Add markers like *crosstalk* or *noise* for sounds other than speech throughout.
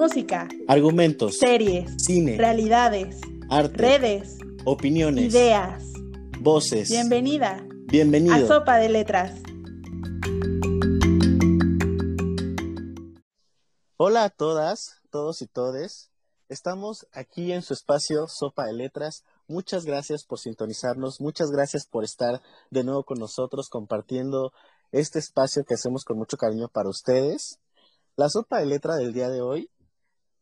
música, argumentos, series, cine, realidades, arte, redes, opiniones, ideas. voces. Bienvenida Bienvenido. a Sopa de Letras. Hola a todas, todos y todes. Estamos aquí en su espacio Sopa de Letras. Muchas gracias por sintonizarnos, muchas gracias por estar de nuevo con nosotros compartiendo este espacio que hacemos con mucho cariño para ustedes. La sopa de letra del día de hoy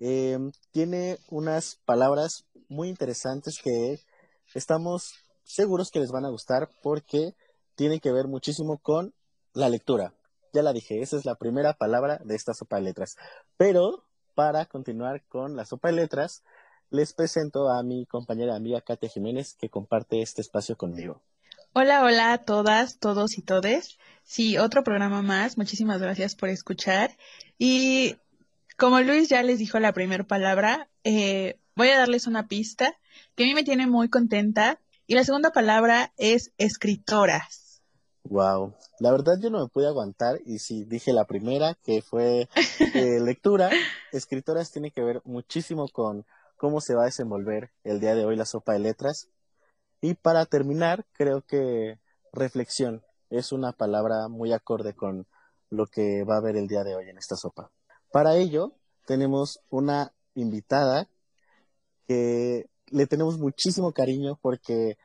eh, tiene unas palabras muy interesantes que estamos seguros que les van a gustar porque tiene que ver muchísimo con la lectura. Ya la dije, esa es la primera palabra de esta sopa de letras. Pero para continuar con la sopa de letras, les presento a mi compañera amiga Katia Jiménez que comparte este espacio conmigo. Hola, hola a todas, todos y todes. Sí, otro programa más. Muchísimas gracias por escuchar. Y como Luis ya les dijo la primera palabra, eh, voy a darles una pista que a mí me tiene muy contenta. Y la segunda palabra es escritoras. Wow, la verdad yo no me pude aguantar y sí dije la primera que fue eh, *laughs* lectura. Escritoras tiene que ver muchísimo con cómo se va a desenvolver el día de hoy la sopa de letras. Y para terminar, creo que reflexión es una palabra muy acorde con lo que va a haber el día de hoy en esta sopa. Para ello, tenemos una invitada que le tenemos muchísimo cariño porque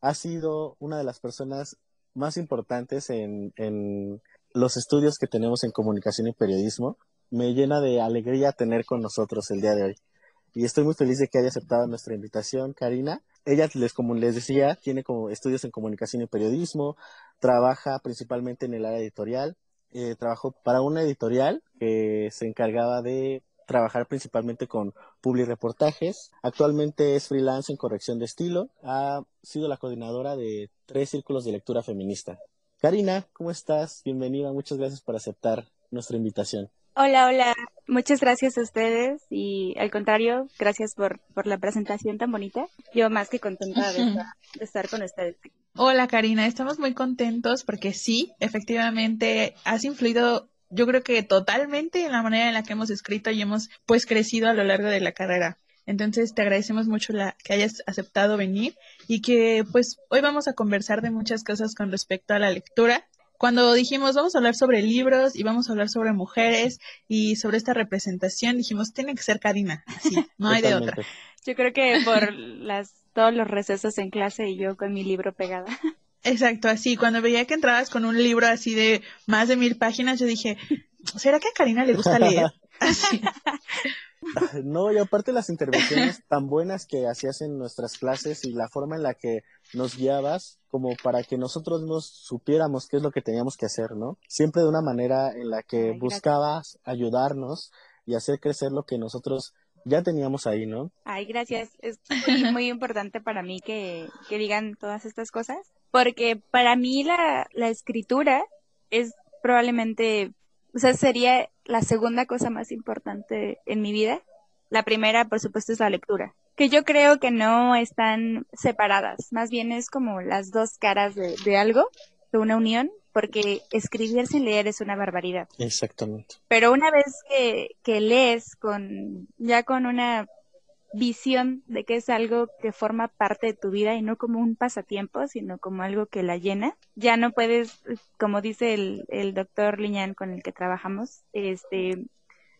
ha sido una de las personas más importantes en, los estudios que tenemos en comunicación y periodismo. Me llena de alegría tener con nosotros el día de hoy. Y estoy muy feliz de que haya aceptado nuestra invitación, Karina. Ella, les, como les decía, tiene como estudios en comunicación y periodismo, trabaja principalmente en el área editorial, eh, trabajó para una editorial que se encargaba de trabajar principalmente con reportajes. Actualmente es freelance en corrección de estilo. Ha sido la coordinadora de tres círculos de lectura feminista. Karina, ¿cómo estás? Bienvenida. Muchas gracias por aceptar nuestra invitación. Hola, hola. Muchas gracias a ustedes y al contrario, gracias por, por la presentación tan bonita. Yo más que contenta de estar, de estar con ustedes. Hola Karina, estamos muy contentos porque sí, efectivamente has influido yo creo que totalmente en la manera en la que hemos escrito y hemos pues crecido a lo largo de la carrera. Entonces te agradecemos mucho la, que hayas aceptado venir y que pues hoy vamos a conversar de muchas cosas con respecto a la lectura cuando dijimos vamos a hablar sobre libros y vamos a hablar sobre mujeres y sobre esta representación, dijimos tiene que ser Karina, sí, no hay de otra. Yo creo que por *laughs* las todos los recesos en clase y yo con mi libro pegada. *laughs* Exacto, así, cuando veía que entrabas con un libro así de más de mil páginas, yo dije, ¿será que a Karina le gusta leer? *laughs* Así. *laughs* No, y aparte las intervenciones tan buenas que hacías en nuestras clases y la forma en la que nos guiabas como para que nosotros nos supiéramos qué es lo que teníamos que hacer, ¿no? Siempre de una manera en la que buscabas ayudarnos y hacer crecer lo que nosotros ya teníamos ahí, ¿no? Ay, gracias. Es muy, muy importante para mí que, que, digan todas estas cosas, porque para mí la, la escritura es probablemente o sea, sería la segunda cosa más importante en mi vida. La primera, por supuesto, es la lectura, que yo creo que no están separadas, más bien es como las dos caras de, algo, de una unión, porque escribir sin leer es una barbaridad. Exactamente. Pero una vez que, que lees con, ya con una visión de que es algo que forma parte de tu vida y no como un pasatiempo, sino como algo que la llena. Ya no puedes, como dice el, el doctor Liñán con el que trabajamos, este,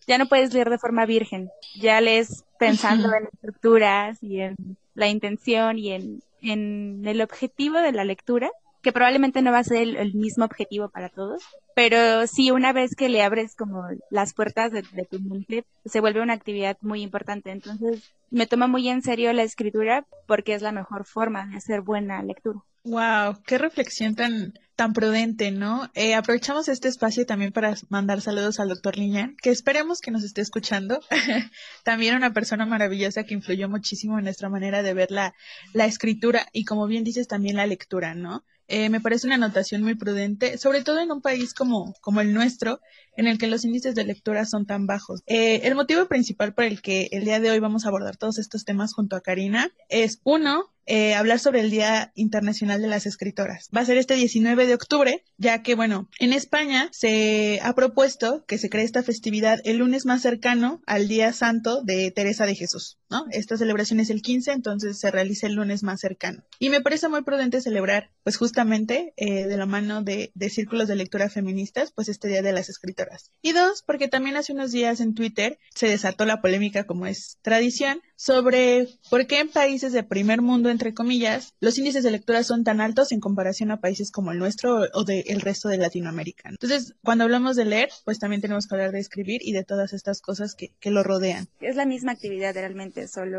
ya no puedes leer de forma virgen, ya lees pensando en estructuras y en la intención y en, en el objetivo de la lectura que probablemente no va a ser el, mismo objetivo para todos, pero sí una vez que le abres como las puertas de, tu mente, se vuelve una actividad muy importante. Entonces, me toma muy en serio la escritura porque es la mejor forma de hacer buena lectura. Wow, qué reflexión tan, tan prudente, ¿no? Eh, aprovechamos este espacio también para mandar saludos al doctor Liñán, que esperemos que nos esté escuchando. *laughs* también una persona maravillosa que influyó muchísimo en nuestra manera de ver la, la escritura y como bien dices también la lectura, ¿no? Eh, me parece una anotación muy prudente, sobre todo en un país como, como el nuestro, en el que los índices de lectura son tan bajos. Eh, el motivo principal por el que el día de hoy vamos a abordar todos estos temas junto a Karina es, uno, eh, hablar sobre el Día Internacional de las Escritoras. Va a ser este 19 9 de octubre, ya que, bueno, en España se ha propuesto que se cree esta festividad el lunes más cercano al Día Santo de Teresa de Jesús, ¿no? Esta celebración es el 15, entonces se realiza el lunes más cercano. Y me parece muy prudente celebrar, pues justamente eh, de la mano de círculos de lectura feministas, pues este Día de las Escritoras. Y dos, porque también hace unos días en Twitter se desató la polémica, como es tradición, sobre por qué en países de primer mundo, entre comillas, los índices de lectura son tan altos en comparación a países como el nuestro o del resto de Latinoamérica. Entonces, cuando hablamos de leer, pues también tenemos que hablar de escribir y de todas estas cosas que, que lo rodean. Es la misma actividad realmente, solo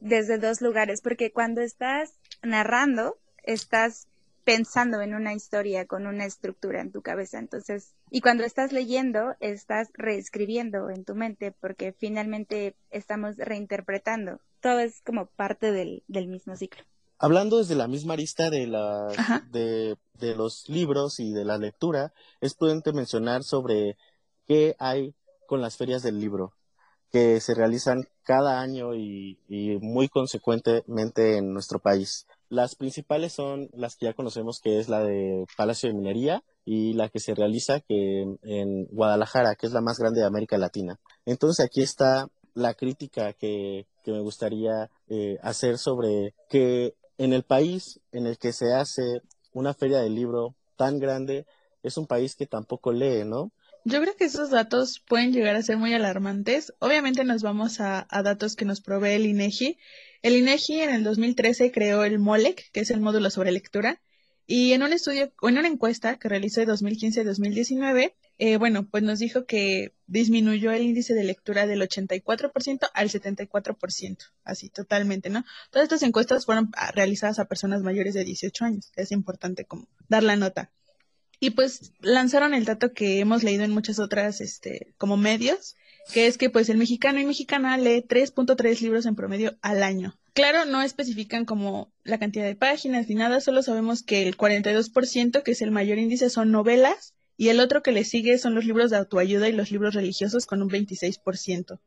desde dos lugares, porque cuando estás narrando, estás pensando en una historia con una estructura en tu cabeza. Entonces, y cuando estás leyendo, estás reescribiendo en tu mente porque finalmente estamos reinterpretando. Todo es como parte del, del mismo ciclo. Hablando desde la misma arista de, la, de, de los libros y de la lectura, es prudente mencionar sobre qué hay con las ferias del libro que se realizan cada año y, y, muy consecuentemente en nuestro país. Las principales son las que ya conocemos, que es la de Palacio de Minería y la que se realiza que en Guadalajara, que es la más grande de América Latina. Entonces aquí está la crítica que, me gustaría eh, hacer sobre que en el país en el que se hace una feria del libro tan grande, es un país que tampoco lee, ¿no? Yo creo que esos datos pueden llegar a ser muy alarmantes. Obviamente nos vamos a, a datos que nos provee el INEGI. El INEGI en el 2013 creó el MOLEC, que es el módulo sobre lectura, y en un estudio, en una encuesta que realizó de 2015-2019, eh, bueno, pues nos dijo que disminuyó el índice de lectura del 84% al 74%, así totalmente, ¿no? Todas estas encuestas fueron realizadas a personas mayores de 18 años, es importante como dar la nota. Y pues lanzaron el dato que hemos leído en muchas otras, este, como medios, que es que pues el mexicano y mexicana lee 3.3 libros en promedio al año. Claro, no especifican como la cantidad de páginas ni nada, solo sabemos que el 42%, que es el mayor índice, son novelas y el otro que le sigue son los libros de autoayuda y los libros religiosos con un 26%.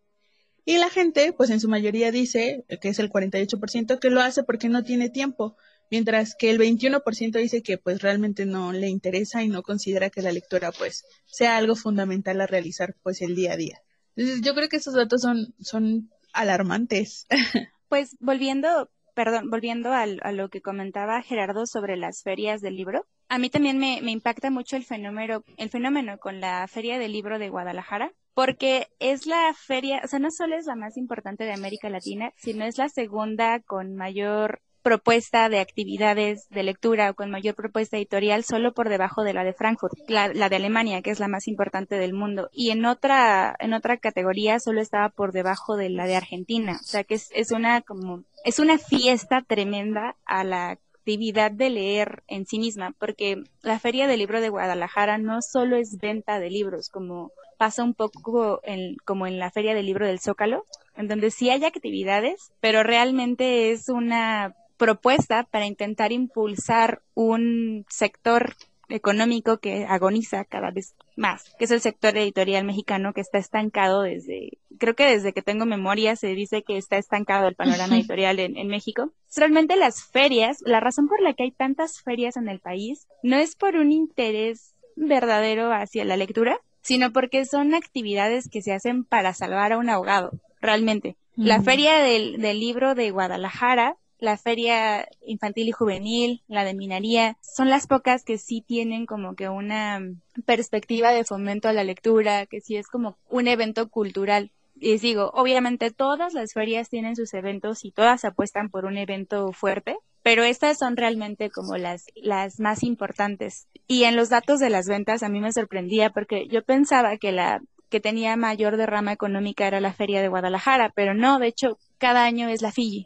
Y la gente, pues en su mayoría dice, que es el 48%, que lo hace porque no tiene tiempo, mientras que el 21% dice que pues realmente no le interesa y no considera que la lectura pues sea algo fundamental a realizar pues el día a día. Yo creo que esos datos son, son alarmantes. *laughs* Pues volviendo, perdón, volviendo al, a lo que comentaba Gerardo sobre las ferias del libro, a mí también me, me impacta mucho el fenómeno, el fenómeno con la Feria del Libro de Guadalajara, porque es la feria, o sea, no solo es la más importante de América Latina, sino es la segunda con mayor propuesta de actividades de lectura o con mayor propuesta editorial solo por debajo de la de Frankfurt, la, la, de Alemania, que es la más importante del mundo. Y en otra, en otra categoría solo estaba por debajo de la de Argentina. O sea que es, es una como, es una fiesta tremenda a la actividad de leer en sí misma, porque la Feria del Libro de Guadalajara no solo es venta de libros, como pasa un poco en, como en la Feria del Libro del Zócalo, en donde sí hay actividades, pero realmente es una propuesta para intentar impulsar un sector económico que agoniza cada vez más, que es el sector editorial mexicano que está estancado desde, creo que desde que tengo memoria se dice que está estancado el panorama editorial en, en, México. Realmente las ferias, la razón por la que hay tantas ferias en el país, no es por un interés verdadero hacia la lectura, sino porque son actividades que se hacen para salvar a un ahogado, realmente. La feria del, del libro de Guadalajara la feria infantil y juvenil, la de minería, son las pocas que sí tienen como que una perspectiva de fomento a la lectura, que sí es como un evento cultural. Les digo, obviamente todas las ferias tienen sus eventos y todas apuestan por un evento fuerte, pero estas son realmente como las, las más importantes. Y en los datos de las ventas a mí me sorprendía porque yo pensaba que la que tenía mayor derrama económica era la feria de Guadalajara, pero no, de hecho, cada año es la Fiji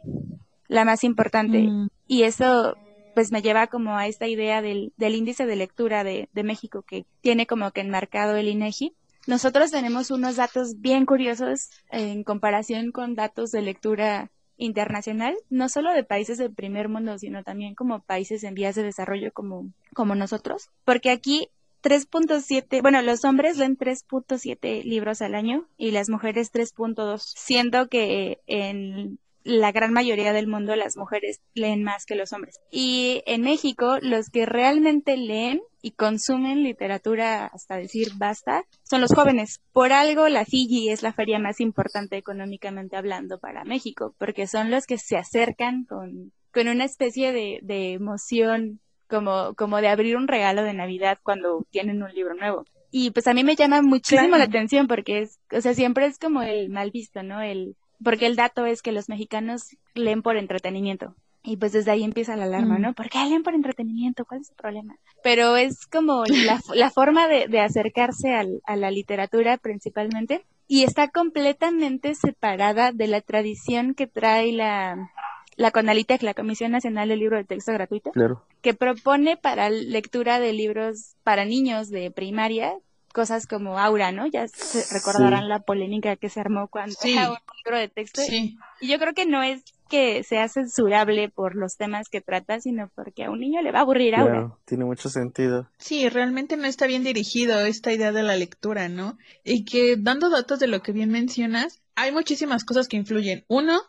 la más importante. Mm. Y eso pues me lleva como a esta idea del, del índice de lectura de, de, México que tiene como que enmarcado el INEGI. Nosotros tenemos unos datos bien curiosos en comparación con datos de lectura internacional, no solo de países del primer mundo, sino también como países en vías de desarrollo como, como nosotros, porque aquí 3.7, bueno, los hombres leen 3.7 libros al año y las mujeres 3.2, siendo que en la gran mayoría del mundo las mujeres leen más que los hombres. Y en México, los que realmente leen y consumen literatura hasta decir basta son los jóvenes. Por algo la Fiji es la feria más importante económicamente hablando para México, porque son los que se acercan con, con una especie de, de emoción como, como de abrir un regalo de Navidad cuando tienen un libro nuevo. Y pues a mí me llama muchísimo la atención porque es, o sea, siempre es como el mal visto, ¿no? El, porque el dato es que los mexicanos leen por entretenimiento. Y pues desde ahí empieza la alarma, Mm. ¿no? ¿Por qué leen por entretenimiento? ¿Cuál es el problema? Pero es como *laughs* la, la forma de, de acercarse al- a la literatura principalmente y está completamente separada de la tradición que trae la, la CONALITEC, la Comisión Nacional del Libro de Texto Gratuito, Claro. que propone para lectura de libros para niños de primaria cosas como Aura, ¿no? Ya se Sí. recordarán la polémica que se armó cuando Sí. era *laughs* un libro de texto. Sí, Y yo creo que no es que sea censurable por los temas que trata, sino porque a un niño le va a aburrir Aura. Claro, tiene mucho sentido. sí, realmente no está bien dirigido esta idea de la lectura, ¿no? Y que dando datos de lo que bien mencionas, hay muchísimas cosas que influyen. Uno,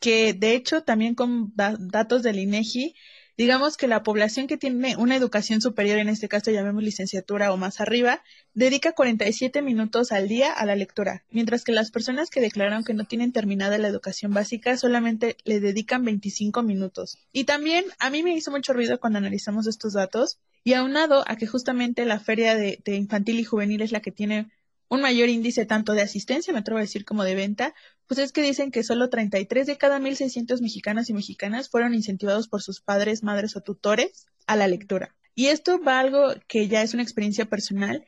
que de hecho también con da- datos del INEGI, digamos que la población que tiene una educación superior, en este caso llamemos licenciatura o más arriba, dedica 47 minutos al día a la lectura, mientras que las personas que declararon que no tienen terminada la educación básica solamente le dedican 25 minutos. Y también a mí me hizo mucho ruido cuando analizamos estos datos y aunado a que justamente la feria de, de infantil y juvenil es la que tiene un mayor índice tanto de asistencia, me atrevo a decir, como de venta, pues es que dicen que solo 33 de cada 1.600 mexicanos y mexicanas fueron incentivados por sus padres, madres o tutores a la lectura. Y esto va a algo que ya es una experiencia personal.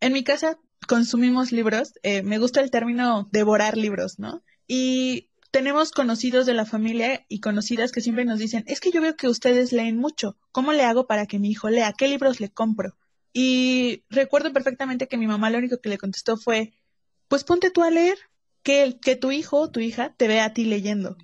En mi casa consumimos libros, eh, me gusta el término devorar libros, ¿no? Y tenemos conocidos de la familia y conocidas que siempre nos dicen, es que yo veo que ustedes leen mucho, ¿cómo le hago para que mi hijo lea? ¿Qué libros le compro? Y recuerdo perfectamente que mi mamá lo único que le contestó fue, pues ponte tú a leer, que, que tu hijo o tu hija te vea a ti leyendo.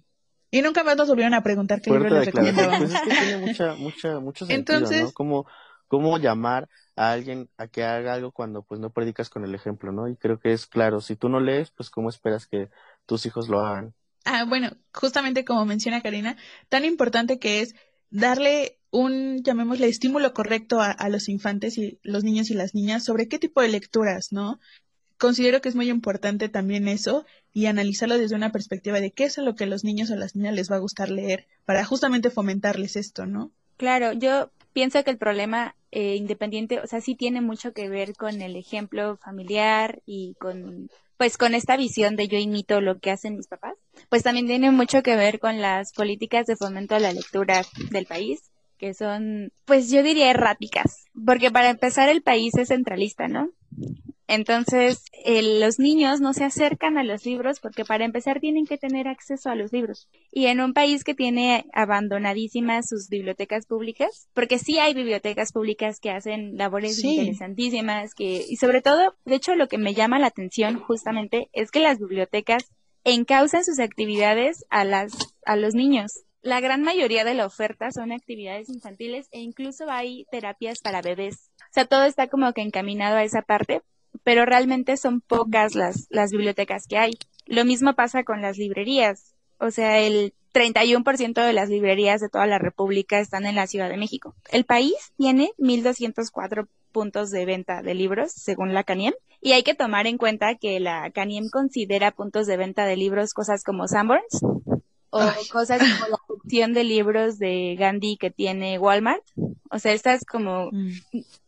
Y nunca más nos volvieron a preguntar qué libro les recomendábamos. Pues es que tiene mucha, mucha, mucho sentido, Entonces- ¿no? Cómo, cómo llamar a alguien a que haga algo cuando pues no predicas con el ejemplo, ¿no? Y creo que es claro, si tú no lees, pues cómo esperas que tus hijos lo hagan. Ah, bueno, justamente como menciona Karina, tan importante que es darle un, llamémosle, estímulo correcto a, los infantes y los niños y las niñas sobre qué tipo de lecturas, ¿no? Considero que es muy importante también eso y analizarlo desde una perspectiva de qué es lo que a los niños o las niñas les va a gustar leer para justamente fomentarles esto, ¿no? Claro, yo pienso que el problema eh, independiente, o sea, sí tiene mucho que ver con el ejemplo familiar y con, pues, con esta visión de yo imito lo que hacen mis papás. Pues también tiene mucho que ver con las políticas de fomento a la lectura del país, que son, pues, yo diría erráticas, porque para empezar el país es centralista, ¿no? Entonces, los niños no se acercan a los libros porque para empezar tienen que tener acceso a los libros. Y en un país que tiene abandonadísimas sus bibliotecas públicas, porque sí hay bibliotecas públicas que hacen labores Sí. interesantísimas, que, y sobre todo, de hecho, lo que me llama la atención justamente es que las bibliotecas encausan sus actividades a las, a los niños. La gran mayoría de la oferta son actividades infantiles e incluso hay terapias para bebés. O sea, todo está como que encaminado a esa parte, pero realmente son pocas las, las bibliotecas que hay. Lo mismo pasa con las librerías. O sea, el 31% de las librerías de toda la República están en la Ciudad de México. El país tiene 1.204 puntos de venta de libros, según la CANIEM, y hay que tomar en cuenta que la CANIEM considera puntos de venta de libros cosas como Sanborns o Ay. cosas como la *laughs* de libros de Gandhi que tiene Walmart. O sea, estas como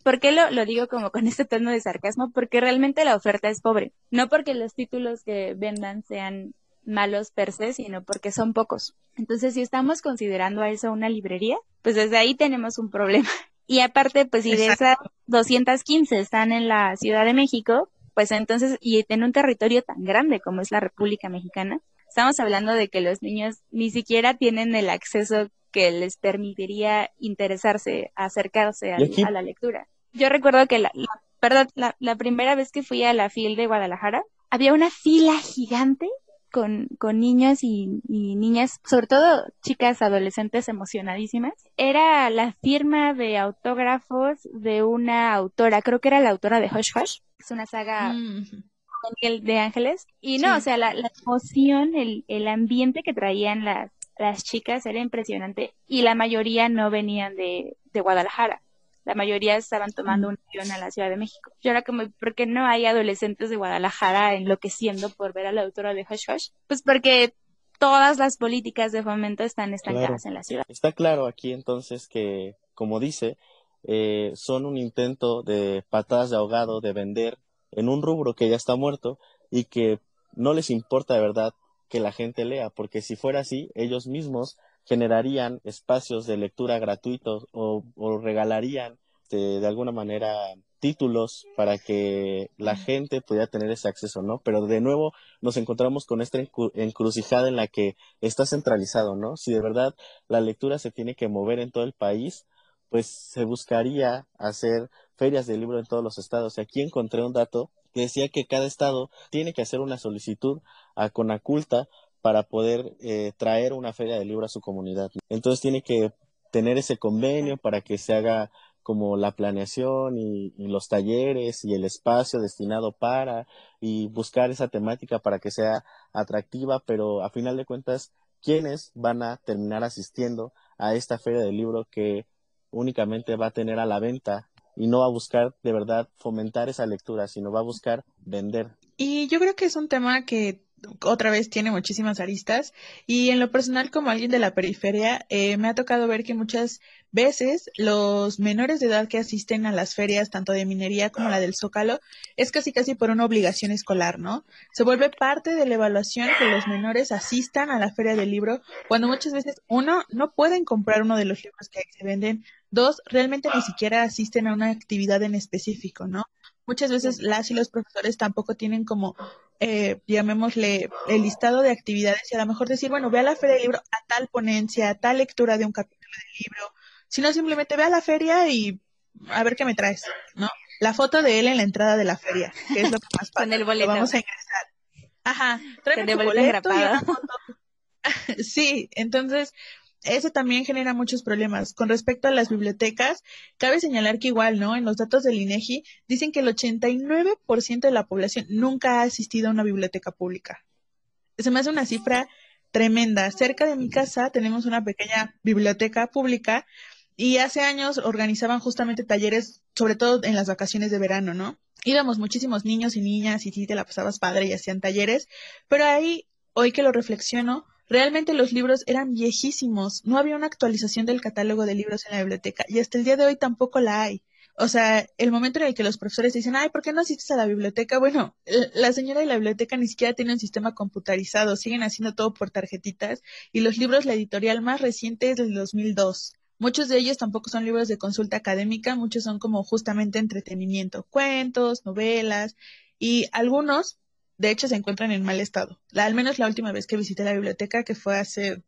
¿Por qué lo, lo digo como con *laughs* este tono de sarcasmo? Porque realmente la oferta es pobre. No porque los títulos que vendan sean malos per se, sino porque son pocos. Entonces, si estamos considerando a eso una librería, pues desde ahí tenemos un problema. *laughs* Y aparte, pues si de esas 215 están en la Ciudad de México, pues entonces, y en un territorio tan grande como es la República Mexicana, estamos hablando de que los niños ni siquiera tienen el acceso que les permitiría interesarse, acercarse a la lectura. Yo recuerdo que la, la, perdón, la, la primera vez que fui a la FIL de Guadalajara, había una fila gigante con, con niños y, y niñas, sobre todo chicas adolescentes emocionadísimas. Era la firma de autógrafos de una autora, creo que era la autora de Hush Hush. Es una saga Mm. De Ángeles. Y no, Sí. o sea, la, la emoción, el, el ambiente que traían las, las chicas era impresionante y la mayoría no venían de, de Guadalajara. La mayoría estaban tomando un avión a la Ciudad de México. Yo era como, ¿por qué no hay adolescentes de Guadalajara enloqueciendo por ver a la autora de Hush Hush? Pues porque todas las políticas de fomento están estancadas Claro. en la ciudad. Está claro aquí entonces que, como dice, eh, son un intento de patadas de ahogado, de vender en un rubro que ya está muerto y que no les importa de verdad que la gente lea, porque si fuera así, ellos mismos generarían espacios de lectura gratuitos o, o regalarían este, de alguna manera títulos para que la gente pudiera tener ese acceso, ¿no? Pero de nuevo nos encontramos con esta encru- encrucijada en la que está centralizado, ¿no? Si de verdad la lectura se tiene que mover en todo el país, pues se buscaría hacer ferias de libro en todos los estados. Y aquí encontré un dato que decía que cada estado tiene que hacer una solicitud a Conaculta para poder eh, traer una feria de libro a su comunidad. Entonces tiene que tener ese convenio para que se haga como la planeación y, los talleres y el espacio destinado para y buscar esa temática para que sea atractiva, pero a final de cuentas, ¿quiénes van a terminar asistiendo a esta feria del libro que únicamente va a tener a la venta y no va a buscar de verdad fomentar esa lectura, sino va a buscar vender? Y yo creo que es un tema que otra vez tiene muchísimas aristas y en lo personal como alguien de la periferia eh, me ha tocado ver que muchas veces los menores de edad que asisten a las ferias tanto de minería como la del Zócalo es casi casi por una obligación escolar, ¿no? Se vuelve parte de la evaluación que los menores asistan a la feria del libro cuando muchas veces uno no pueden comprar uno de los libros que se venden, dos realmente ni siquiera asisten a una actividad en específico, ¿no? Muchas veces las y los profesores tampoco tienen como eh, llamémosle, el listado de actividades y a lo mejor decir, bueno, ve a la feria del libro a tal ponencia, a tal lectura de un capítulo del libro, sino simplemente ve a la feria y a ver qué me traes, ¿no? La foto de él en la entrada de la feria, que es lo que más *laughs* Con padre, el lo boleto. Vamos a ingresar. Ajá, tráeme Con el tu boleto y una engrapado. foto. *laughs* Sí, entonces eso también genera muchos problemas. Con respecto a las bibliotecas, cabe señalar que igual, ¿no? En los datos del INEGI dicen que el 89% de la población nunca ha asistido a una biblioteca pública. Se me hace una cifra tremenda. Cerca de mi casa tenemos una pequeña biblioteca pública y hace años organizaban justamente talleres, sobre todo en las vacaciones de verano, ¿no? Íbamos muchísimos niños y niñas y sí te la pasabas padre y hacían talleres, pero ahí, hoy que lo reflexiono, realmente los libros eran viejísimos, no había una actualización del catálogo de libros en la biblioteca y hasta el día de hoy tampoco la hay. O sea, el momento en el que los profesores dicen, ay, ¿por qué no asistes a la biblioteca? Bueno, la señora de la biblioteca ni siquiera tiene un sistema computarizado, siguen haciendo todo por tarjetitas y los libros, la editorial más reciente es del 2002. Muchos de ellos tampoco son libros de consulta académica, muchos son como justamente entretenimiento, cuentos, novelas y algunos, de hecho, se encuentran en mal estado. La, al menos la última vez que visité la biblioteca, que fue hace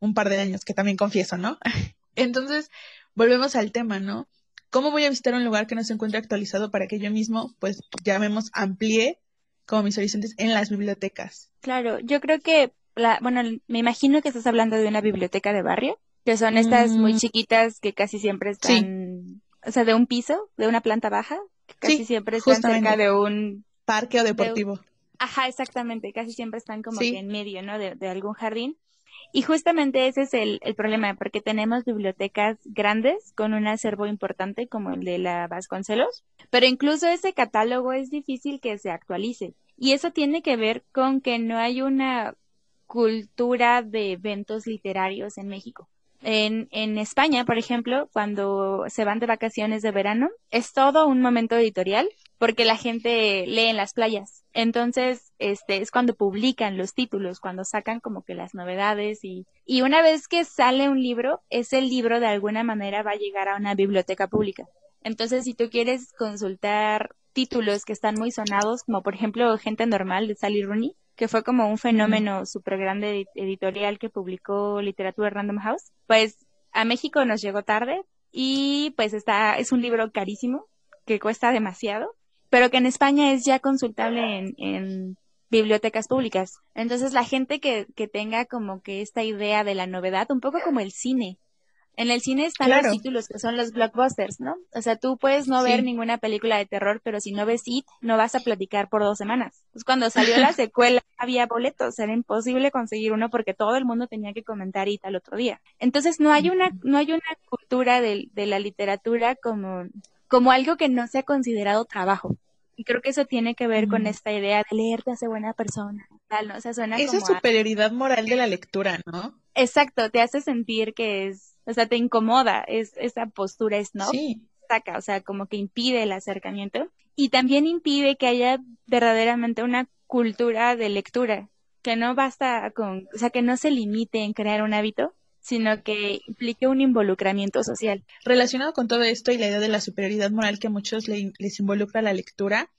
un par de años, que también confieso, ¿no? *laughs* Entonces, volvemos al tema, ¿no? ¿Cómo voy a visitar un lugar que no se encuentre actualizado para que yo mismo, pues, llamemos, amplíe como mis horizontes en las bibliotecas? Claro, yo creo que, la, bueno, me imagino que estás hablando de una biblioteca de barrio, que son estas muy Mm. chiquitas que casi siempre Sí. están, o sea, de un piso, de una planta baja, que casi Sí, siempre están cerca de un, Parque o deportivo. Ajá, exactamente, casi siempre están como Sí. que en medio, ¿no? De, de algún jardín. Y justamente ese es el, el problema, porque tenemos bibliotecas grandes con un acervo importante como el de la Vasconcelos, pero incluso ese catálogo es difícil que se actualice. Y eso tiene que ver con que no hay una cultura de eventos literarios en México. En, en España, por ejemplo, cuando se van de vacaciones de verano, es todo un momento editorial porque la gente lee en las playas. Entonces, este es cuando publican los títulos, cuando sacan como que las novedades y, y una vez que sale un libro, ese libro de alguna manera va a llegar a una biblioteca pública. Entonces, si tú quieres consultar títulos que están muy sonados, como por ejemplo Gente Normal de Sally Rooney, que fue como un fenómeno súper grande editorial que publicó Literatura Random House, pues a México nos llegó tarde y pues está, es un libro carísimo que cuesta demasiado, pero que en España es ya consultable en, en bibliotecas públicas. Entonces la gente que, que tenga como que esta idea de la novedad, un poco como el cine, En el cine están Claro. los títulos que son los blockbusters, ¿no? O sea, tú puedes no ver ninguna película de terror, pero si no ves It, no vas a platicar por dos semanas. Pues cuando salió la *laughs* secuela había boletos, era imposible conseguir uno porque todo el mundo tenía que comentar It al otro día. Entonces no hay una, no hay una cultura de, de la literatura como, como algo que no sea considerado trabajo. Y creo que eso tiene que ver con esta idea de leer te hace buena persona, tal, ¿no? O sea, suena Esa como a- superioridad moral de la lectura, ¿no? Exacto, te hace sentir que es, o sea, te incomoda, es esa postura snob, Sí. saca, o sea, como que impide el acercamiento y también impide que haya verdaderamente una cultura de lectura, que no basta con, o sea, que no se limite en crear un hábito, sino que implique un involucramiento social. Relacionado con todo esto y la idea de la superioridad moral que a muchos le- les involucra la lectura,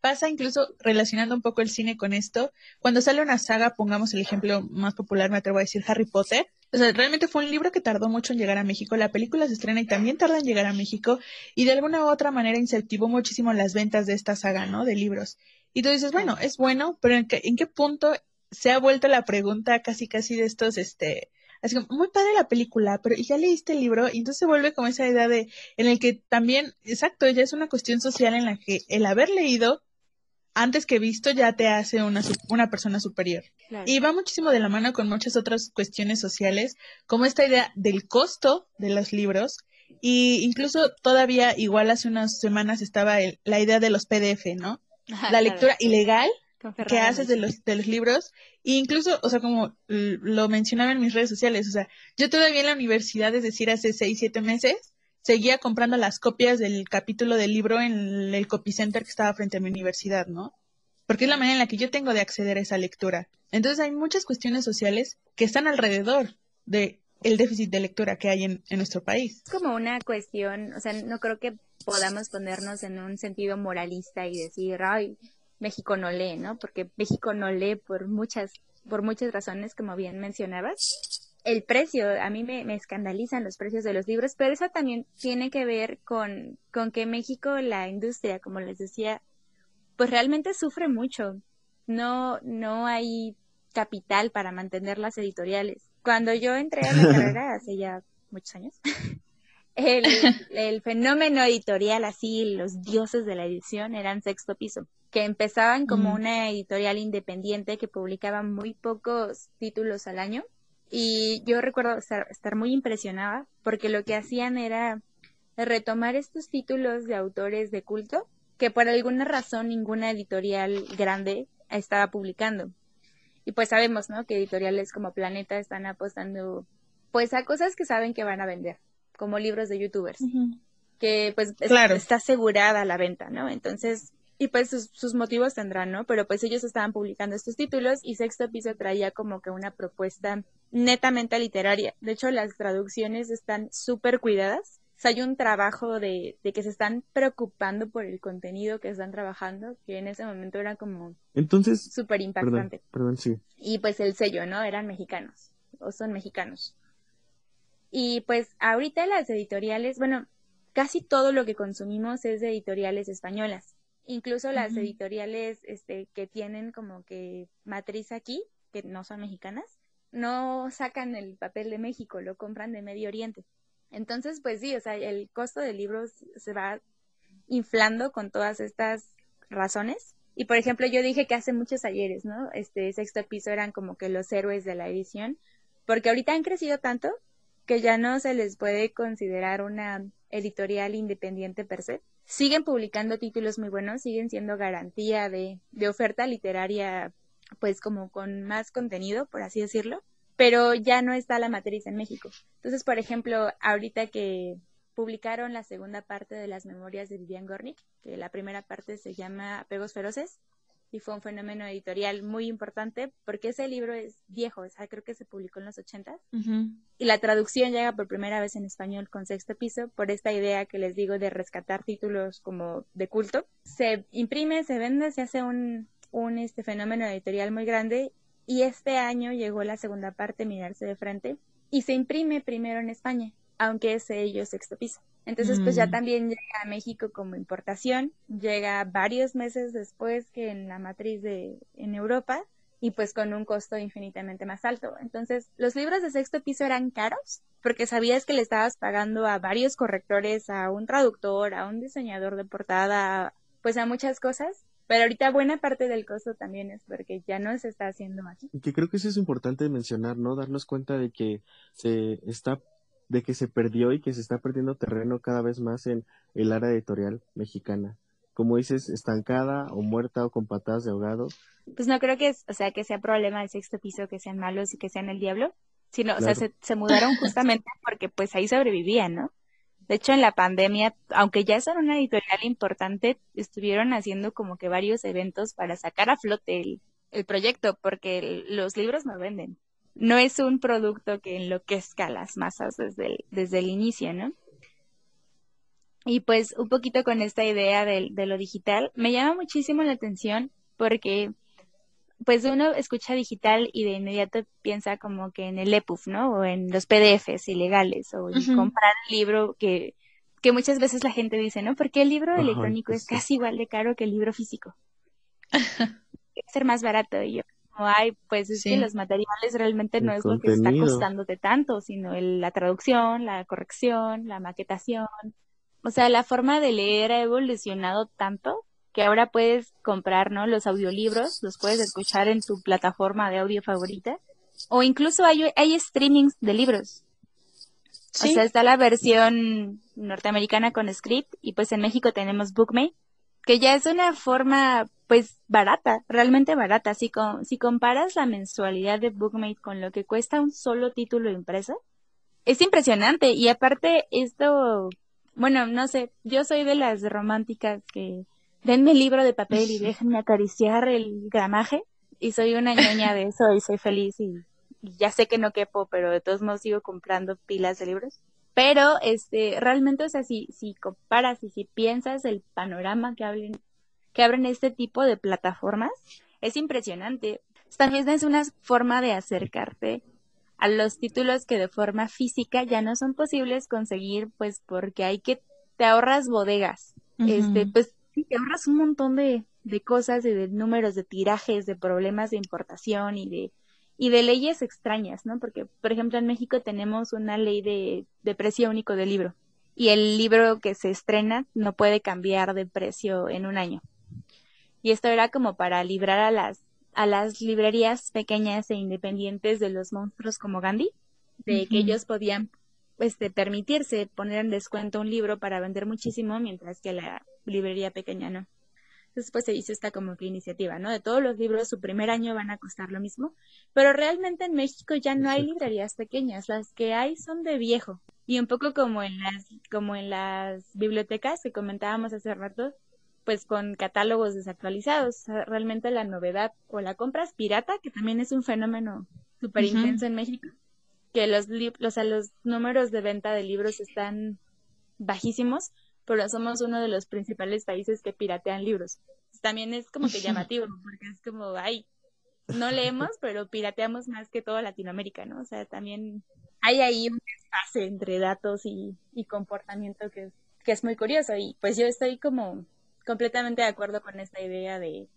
pasa incluso relacionando un poco el cine con esto, cuando sale una saga, pongamos el ejemplo más popular, me atrevo a decir Harry Potter, o sea, realmente fue un libro que tardó mucho en llegar a México, la película se estrena y también tarda en llegar a México, y de alguna u otra manera incentivó muchísimo las ventas de esta saga, ¿no? De libros. Y tú dices, bueno, es bueno, pero ¿en qué, en qué punto se ha vuelto la pregunta casi casi de estos, este, así como, muy padre la película, pero ¿y ya leíste el libro? Y entonces se vuelve como esa idea de, en el que también, exacto, ya es una cuestión social en la que el haber leído antes que visto ya te hace una, una persona superior. Y va muchísimo de la mano con muchas otras cuestiones sociales, como esta idea del costo de los libros. Y incluso todavía, igual hace unas semanas estaba el- la idea de los PDF, ¿no? Ajá, la claro, lectura ilegal que haces de los, de los libros, e incluso, o sea, como lo mencionaba en mis redes sociales, o sea, yo todavía en la universidad, es decir, hace seis, siete meses, seguía comprando las copias del capítulo del libro en el copicenter que estaba frente a mi universidad, ¿no? Porque es la manera en la que yo tengo de acceder a esa lectura. Entonces hay muchas cuestiones sociales que están alrededor de el déficit de lectura que hay en, en nuestro país. Es como una cuestión, o sea, no creo que podamos ponernos en un sentido moralista y decir, ay, México no lee, ¿no? Porque México no lee por muchas, por muchas razones, como bien mencionabas. El precio, a mí me, me escandalizan los precios de los libros, pero eso también tiene que ver con, con que México, la industria, como les decía, pues realmente sufre mucho. No, no hay capital para mantener las editoriales. Cuando yo entré a la *laughs* carrera hace ya muchos años, *laughs* el, el fenómeno editorial, así, los dioses de la edición eran sexto piso, que empezaban como Mm. una editorial independiente que publicaba muy pocos títulos al año. Y yo recuerdo estar, estar muy impresionada porque lo que hacían era retomar estos títulos de autores de culto que por alguna razón ninguna editorial grande estaba publicando. Y pues sabemos, ¿no? Que editoriales como Planeta están apostando pues a cosas que saben que van a vender, como libros de youtubers, que pues es- Claro. está asegurada la venta, ¿no? Entonces, y pues sus, sus motivos tendrán, ¿no? Pero pues ellos estaban publicando estos títulos y Sexto Piso traía como que una propuesta netamente literaria. De hecho, las traducciones están súper cuidadas. O sea, hay un trabajo de, de que se están preocupando por el contenido que están trabajando, que en ese momento era como Entonces, súper perdón, impactante. perdón, sí. Y pues el sello, ¿no? Eran mexicanos, o son mexicanos. Y pues ahorita las editoriales, bueno, casi todo lo que consumimos es de editoriales españolas. Incluso las editoriales este, que tienen como que matriz aquí, que no son mexicanas, no sacan el papel de México, lo compran de Medio Oriente. Entonces, pues sí, o sea, el costo de libros se va inflando con todas estas razones. Y por ejemplo, yo dije que hace muchos ayeres, ¿no? Este sexto piso eran como que los héroes de la edición, porque ahorita han crecido tanto que ya no se les puede considerar una editorial independiente per se. Siguen publicando títulos muy buenos, siguen siendo garantía de, de oferta literaria, pues como con más contenido, por así decirlo, pero ya no está la matriz en México. Entonces, por ejemplo, ahorita que publicaron la segunda parte de las memorias de Vivian Gornick, que la primera parte se llama Apegos Feroces, y fue un fenómeno editorial muy importante porque ese libro es viejo, o sea, creo que se publicó en los 80 Ujú. y la traducción llega por primera vez en español con sexto piso por esta idea que les digo de rescatar títulos como de culto. Se imprime, se vende, se hace un, un este fenómeno editorial muy grande y este año llegó la segunda parte, Mirarse de Frente, y se imprime primero en España, aunque es ello sexto piso. Entonces, pues ya Mm. también llega a México como importación, llega varios meses después que en la matriz de en Europa y pues con un costo infinitamente más alto. Entonces, los libros de sexto piso eran caros porque sabías que le estabas pagando a varios correctores, a un traductor, a un diseñador de portada, pues a muchas cosas. Pero ahorita buena parte del costo también es porque ya no se está haciendo así. Y que creo que eso es importante mencionar, ¿no? Darnos cuenta de que se está de que se perdió y que se está perdiendo terreno cada vez más en el área editorial mexicana. Como dices, estancada o muerta o con patadas de ahogado. Pues no creo que, es, o sea, que sea problema del sexto piso, que sean malos y que sean el diablo, sino, o sea, se, se mudaron justamente porque pues ahí sobrevivían, ¿no? De hecho, en la pandemia, aunque ya son una editorial importante, estuvieron haciendo como que varios eventos para sacar a flote el, el proyecto, porque los libros no venden no es un producto que enloquezca a las masas desde el, desde el inicio, ¿no? Y pues un poquito con esta idea de, de lo digital, me llama muchísimo la atención porque pues uno escucha digital y de inmediato piensa como que en el EPUB, ¿no? O en los PDFs ilegales o en comprar el libro que, que muchas veces la gente dice, ¿no? Porque el libro electrónico es casi igual de caro que el libro físico. *laughs* ser más barato. Y yo, ay, pues es que los materiales realmente no es lo que está costándote tanto, sino la traducción, la corrección, la maquetación. O sea, la forma de leer ha evolucionado tanto que ahora puedes comprar, ¿no? Los audiolibros, los puedes escuchar en tu plataforma de audio favorita. O incluso hay, hay streamings de libros. O sea, está la versión norteamericana con script y pues en México tenemos Bookmate, que ya es una forma pues barata, realmente barata. Si, si comparas la mensualidad de Bookmate con lo que cuesta un solo título impreso, es impresionante. Y aparte esto, bueno, no sé, yo soy de las románticas que denme el libro de papel y déjenme acariciar el gramaje. Y soy una ñoña de eso y soy feliz y, y ya sé que no quepo, pero de todos modos sigo comprando pilas de libros. Pero este, realmente, o sea, si, si comparas y si piensas el panorama que abren, que abren este tipo de plataformas, es impresionante. También es una forma de acercarte a los títulos que de forma física ya no son posibles conseguir, pues porque hay que, te ahorras bodegas, este, pues te ahorras un montón de, de cosas y de números de tirajes, de problemas de importación y de y de leyes extrañas, ¿no? Porque, por ejemplo, en México tenemos una ley de, de precio único del libro y el libro que se estrena no puede cambiar de precio en un año. Y esto era como para librar a las, a las librerías pequeñas e independientes de los monstruos como Gandhi, de que ellos podían este, permitirse poner en descuento un libro para vender muchísimo, mientras que la librería pequeña no. Entonces, pues se hizo esta como que iniciativa, ¿no? De todos los libros, su primer año van a costar lo mismo, pero realmente en México ya no hay librerías pequeñas, las que hay son de viejo. Y un poco como en las, como en las bibliotecas que comentábamos hace rato, pues con catálogos desactualizados. realmente la novedad o la compras pirata, que también es un fenómeno súper intenso en México, que los, los, los números de venta de libros están bajísimos, pero somos uno de los principales países que piratean libros. También es como que *laughs* llamativo, porque es como, ay, no leemos, *laughs* pero pirateamos más que toda Latinoamérica, ¿no? O sea, también hay ahí un espacio entre datos y, comportamiento que, que es muy curioso. Y pues yo estoy como completamente de acuerdo con esta idea de,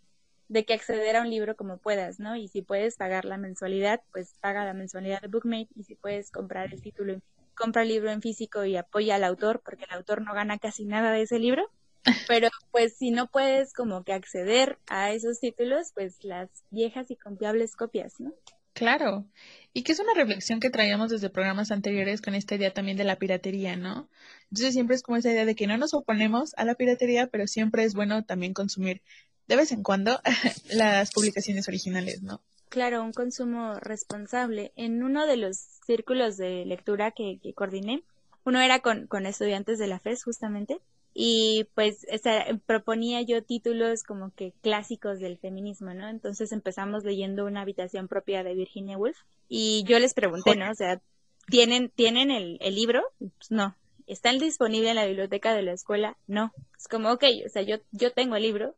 de que acceder a un libro como puedas, ¿no? Y si puedes pagar la mensualidad, pues paga la mensualidad de Bookmate y si puedes comprar el título compra el libro en físico y apoya al autor, porque el autor no gana casi nada de ese libro. *laughs* Pero pues si no puedes como que acceder a esos títulos, pues las viejas y confiables copias, ¿no? Claro, y que es una reflexión que traíamos desde programas anteriores con esta idea también de la piratería, ¿no? Entonces siempre es como esa idea de que no nos oponemos a la piratería, pero siempre es bueno también consumir de vez en cuando *laughs* las publicaciones originales, ¿no? Claro, un consumo responsable. En uno de los círculos de lectura que, coordiné, uno era con, con, estudiantes de la FES justamente, y pues proponía yo títulos como que clásicos del feminismo, ¿no? Entonces empezamos leyendo Una habitación propia de Virginia Woolf, y yo les pregunté, ¿no? O sea, ¿tienen, ¿tienen el, el libro? Pues no. ¿Está disponible en la biblioteca de la escuela? No. Es como, ok, o sea, yo, yo tengo el libro,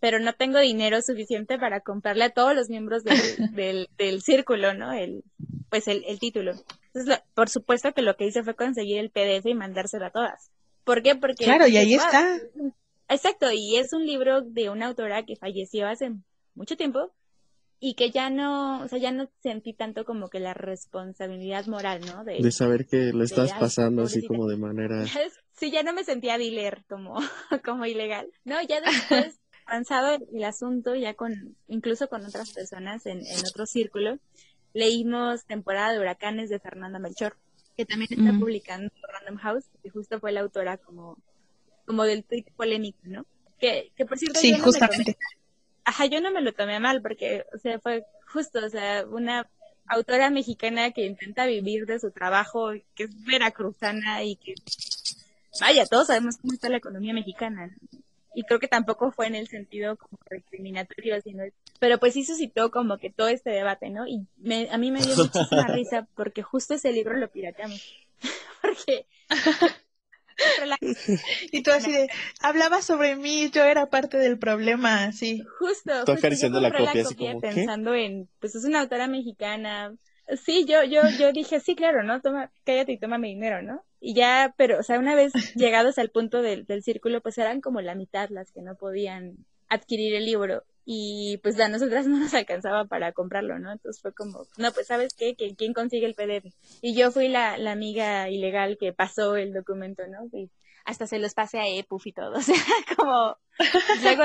pero no tengo dinero suficiente para comprarle a todos los miembros del, *laughs* del, círculo, ¿no? El, pues el, el título. Entonces, por supuesto que lo que hice fue conseguir el PDF y mandárselo a todas. ¿Por qué? Porque... Claro, y ahí está. Exacto, y es un libro de una autora que falleció hace mucho tiempo, y que ya no, o sea, ya no sentí tanto como que la responsabilidad moral, ¿no? De, saber que lo estás pasando así como de manera... *laughs* Sí, ya no me sentía dealer como, *laughs* como ilegal. No, ya después, avanzado el, el asunto, ya con, incluso con otras personas en, en otro círculo, leímos Temporada de Huracanes de Fernanda Melchor, que también está Mm. publicando Random House, que justo fue la autora como, como del tweet polémico, ¿no? Que, que por cierto, Sí, yo no tomé justamente. Ajá, yo no me lo tomé mal porque, o sea, fue justo, o sea, una autora mexicana que intenta vivir de su trabajo, que es veracruzana y que, vaya, todos sabemos cómo está la economía mexicana. ¿no? Y creo que tampoco fue en el sentido como recriminatorio, sino, pero pues sí suscitó como que todo este debate, ¿no? Y me, a mí me dio *laughs* muchísima risa porque justo ese libro lo pirateamos. *laughs* porque la- *laughs* Y tú así de, hablaba sobre mí, yo era parte del problema, sí. Justo, justo, acariciando yo la copia, así como, ¿qué? pensando en, pues es una autora mexicana. Sí, yo, yo, yo dije, sí, claro, ¿no? Toma, cállate y toma mi dinero, ¿no? Y ya, pero, o sea, una vez llegados al punto del, del círculo, pues eran como la mitad las que no podían adquirir el libro. Y pues a nosotras *laughs* no nos alcanzaba para comprarlo, ¿no? Entonces fue como, no, pues ¿sabes qué? ¿Quién, quién consigue el PDF? Y yo fui la, la amiga ilegal que pasó el documento, ¿no? Y hasta se los pasé a EPUF y todo, *laughs* o sea, como, luego,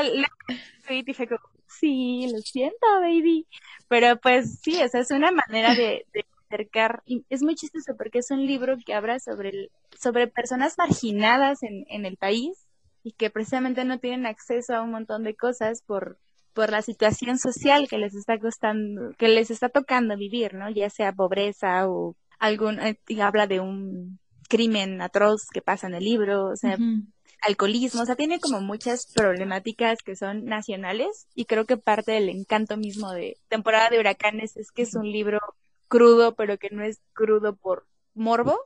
tweet y fue como, sí, lo siento, baby. Pero pues sí, o sea, es una manera de, de acercar, y es muy chistoso porque es un libro que habla sobre, el- sobre personas marginadas en, en el país y que precisamente no tienen acceso a un montón de cosas por, por la situación social que les está costando, que les está tocando vivir, ¿no? Ya sea pobreza o algún, eh, y habla de un crimen atroz que pasa en el libro, o sea, alcoholismo, o sea, tiene como muchas problemáticas que son nacionales y creo que parte del encanto mismo de temporada de huracanes es que es un libro crudo, pero que no es crudo por morbo,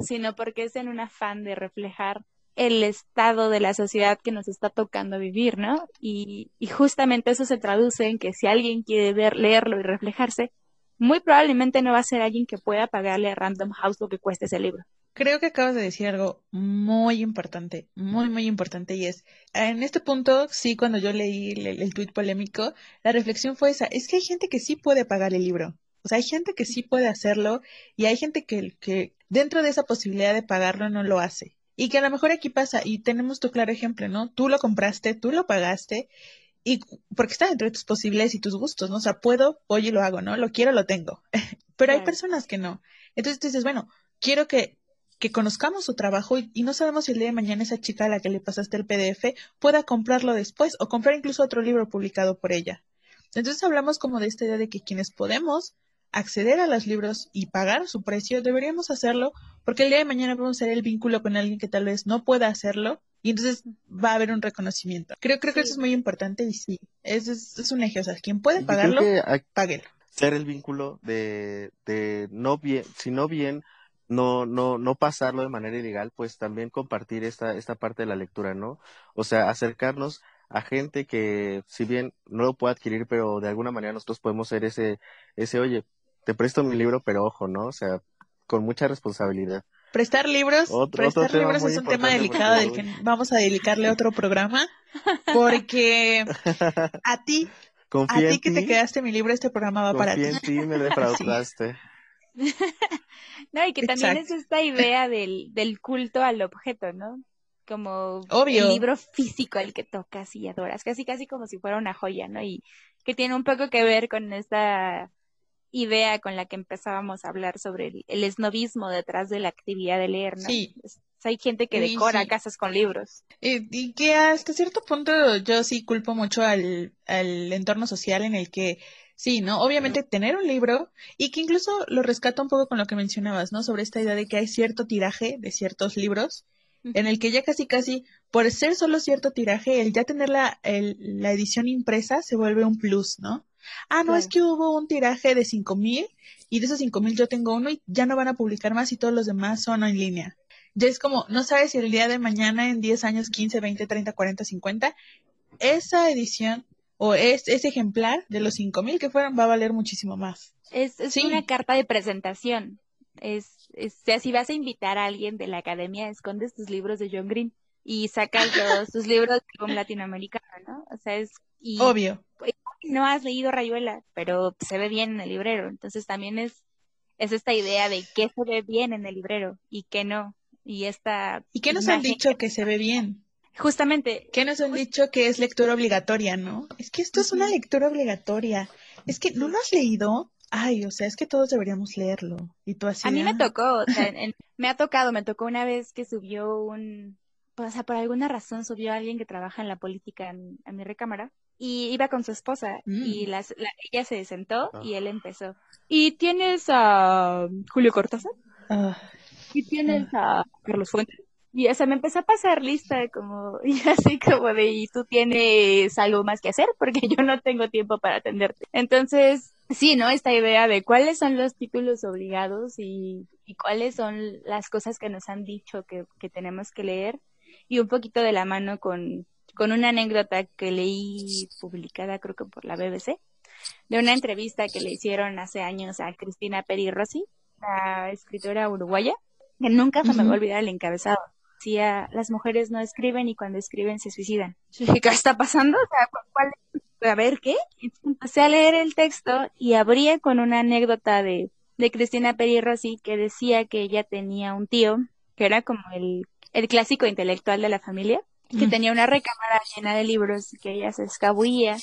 sino porque es en un afán de reflejar el estado de la sociedad que nos está tocando vivir, ¿no? Y, justamente eso se traduce en que si alguien quiere ver, leerlo y reflejarse, muy probablemente no va a ser alguien que pueda pagarle a Random House lo que cueste ese libro. Creo que acabas de decir algo muy importante, muy, muy importante, y es, en este punto, sí, cuando yo leí el, el tuit polémico, la reflexión fue esa, es que hay gente que sí puede pagar el libro, o sea, hay gente que sí puede hacerlo, y hay gente que, que dentro de esa posibilidad de pagarlo no lo hace. Y que a lo mejor aquí pasa, y tenemos tu claro ejemplo, ¿no? Tú lo compraste, tú lo pagaste, y porque está dentro de tus posibilidades y tus gustos, ¿no? O sea, puedo, voy y lo hago, ¿no? Lo quiero, lo tengo. *laughs* Pero hay Claro. personas que no. Entonces tú dices, bueno, quiero que, que conozcamos su trabajo y, y no sabemos si el día de mañana esa chica a la que le pasaste el PDF pueda comprarlo después o comprar incluso otro libro publicado por ella. Entonces hablamos como de esta idea de que quienes podemos acceder a los libros y pagar su precio, deberíamos hacerlo porque el día de mañana vamos a hacer el vínculo con alguien que tal vez no pueda hacerlo y entonces va a haber un reconocimiento. Creo, creo que Sí. eso es muy importante y sí, es, es, es un eje, o sea, quien puede pagarlo, páguelo. ser el vínculo de, de no bien, si no bien, no, no, no pasarlo de manera ilegal, pues también compartir esta, esta parte de la lectura, ¿no? O sea, acercarnos a gente que, si bien no lo puede adquirir, pero de alguna manera nosotros podemos ser ese, ese, oye, te presto mi libro, pero ojo, ¿no? O sea, con mucha responsabilidad. Prestar libros, Otro- prestar otro libros es un tema delicado del que vamos a dedicarle otro programa, porque *laughs* a ti, a Confía ti en que te ti, quedaste mi libro, este programa va para ti. confía en ti, me *laughs* defraudaste. *laughs* No, y que también es esta idea del, del culto al objeto, ¿no? Como Obvio. el libro físico al que tocas y adoras, casi casi como si fuera una joya, ¿no? Y que tiene un poco que ver con esta idea con la que empezábamos a hablar sobre el, el esnovismo detrás de la actividad de leer, ¿no? Sí. Hay gente que decora sí. casas con libros. Eh, y que hasta cierto punto yo sí culpo mucho al, al entorno social en el que, sí, ¿no? Obviamente tener un libro y que incluso lo rescato un poco con lo que mencionabas, ¿no? Sobre esta idea de que hay cierto tiraje de ciertos libros en el que ya casi casi, por ser solo cierto tiraje, el ya tener la, el- la edición impresa se vuelve un plus, ¿no? Ah, no, es que hubo un tiraje de cinco mil y de esos cinco mil yo tengo uno y ya no van a publicar más y todos los demás son en línea. Ya es como, no sabes si el día de mañana, en 10 años, 15, 20, 30, 40, 50, esa edición o es, ese ejemplar de los cinco mil que fueron va a valer muchísimo más. Es, es Sí. una carta de presentación. Es, es, o sea, si vas a invitar a alguien de la academia, escondes tus libros de John Green y sacas los, tus libros de latinoamericano, ¿no? O sea, es, y Obvio. Que no has leído Rayuela, pero se ve bien en el librero. Entonces también es, es esta idea de qué se ve bien en el librero y qué no. Y esta ¿Y qué nos han dicho que se ve bien? Justamente, ¿Qué nos han dicho que es lectura obligatoria, no? Es que esto es una lectura obligatoria. Es que no lo has leído. Ay, o sea, es que todos deberíamos leerlo. Y tú así. a mí me "Ah". tocó, o sea, *laughs* en- me ha tocado, me tocó una vez que subió un, o sea, por alguna razón subió alguien que trabaja en la política en- a mi recámara y iba con su esposa Mm. y las, la- ella se sentó Ah. y él empezó. ¿Y tienes a Julio Cortázar? Ah, y tienes a Carlos Fuentes. Y o sea, me empezó a pasar lista como, *laughs* y así como de, y tú tienes algo más que hacer porque yo no tengo tiempo para atenderte. Entonces, sí, ¿no? Esta idea de cuáles son los títulos obligados y, y cuáles son las cosas que nos han dicho que, que tenemos que leer y un poquito de la mano con, con una anécdota que leí publicada creo que por la BBC de una entrevista que le hicieron hace años a Cristina Peri Rossi, la escritora uruguaya, que nunca se me va a olvidar el encabezado. Decía, las mujeres no escriben y cuando escriben se suicidan. *laughs* ¿qué está pasando? O sea, ¿cu- ¿cuál es? A ver, ¿qué? Empecé a leer el texto y abría con una anécdota de, de Cristina Peri Rossi que decía que ella tenía un tío que era como el, el clásico intelectual de la familia, que Mm. tenía una recámara llena de libros que ella se escabullía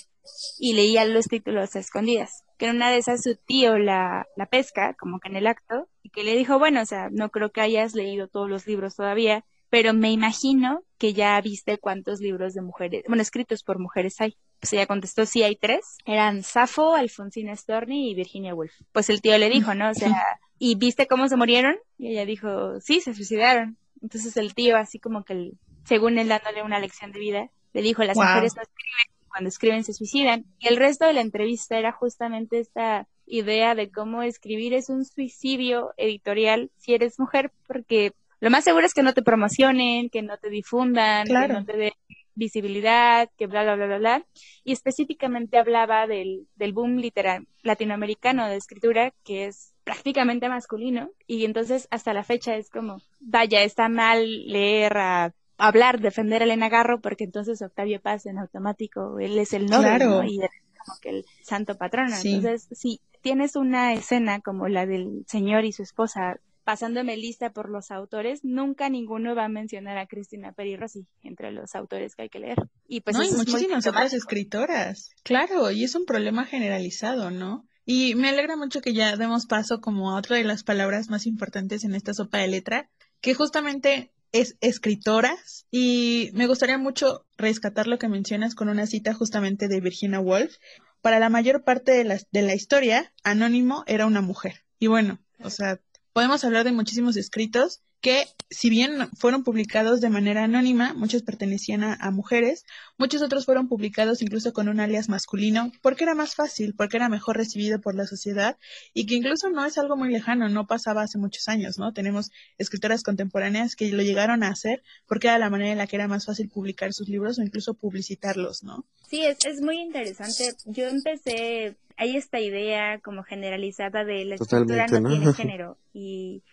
y leía los títulos a escondidas. Que en una de esas su tío la, la pesca, como que en el acto, y que le dijo, bueno, o sea, no creo que hayas leído todos los libros todavía, pero me imagino que ya viste cuántos libros de mujeres, bueno, escritos por mujeres hay. Pues ella contestó, sí, hay tres. Eran Safo, Alfonsina Storni y Virginia Woolf. Pues el tío le dijo, ¿no? O sea, *laughs* ¿y viste cómo se murieron? Y ella dijo, sí, se suicidaron. Entonces el tío, así como que, según él dándole una lección de vida, le dijo, las Wow. mujeres no escriben, cuando escriben se suicidan. Y el resto de la entrevista era justamente esta idea de cómo escribir es un suicidio editorial si eres mujer, porque lo más seguro es que no te promocionen, que no te difundan, Claro. que no te den visibilidad, que bla, bla, bla, bla, bla. Y específicamente hablaba del, del boom litera- latinoamericano de escritura, que es prácticamente masculino. Y entonces hasta la fecha es como, vaya, está mal leer a hablar, defender a Elena Garro, porque entonces Octavio Paz en automático, él es el novio, Claro. ¿no? Y es como que el santo patrono. Sí. Entonces, si tienes una escena como la del señor y su esposa pasándome lista por los autores, nunca ninguno va a mencionar a Cristina Peri Rossi entre los autores que hay que leer. Y pues no, y eso es muy muchísimas otras escritoras. Claro, y es un problema generalizado, ¿no? Y me alegra mucho que ya demos paso como a otra de las palabras más importantes en esta sopa de letra, que justamente es escritoras. Y me gustaría mucho rescatar lo que mencionas con una cita justamente de Virginia Woolf. Para la mayor parte de la, de la historia, Anónimo era una mujer. Y bueno, o sea, podemos hablar de muchísimos escritos que, si bien fueron publicados de manera anónima, muchos pertenecían a, a mujeres, muchos otros fueron publicados incluso con un alias masculino, porque era más fácil, porque era mejor recibido por la sociedad y que incluso no es algo muy lejano, no pasaba hace muchos años, ¿no? Tenemos escritoras contemporáneas que lo llegaron a hacer porque era la manera en la que era más fácil publicar sus libros o incluso publicitarlos, ¿no? Sí, es, es muy interesante. Yo empecé, hay esta idea como generalizada de la escritura no ¿no? tiene *laughs* género y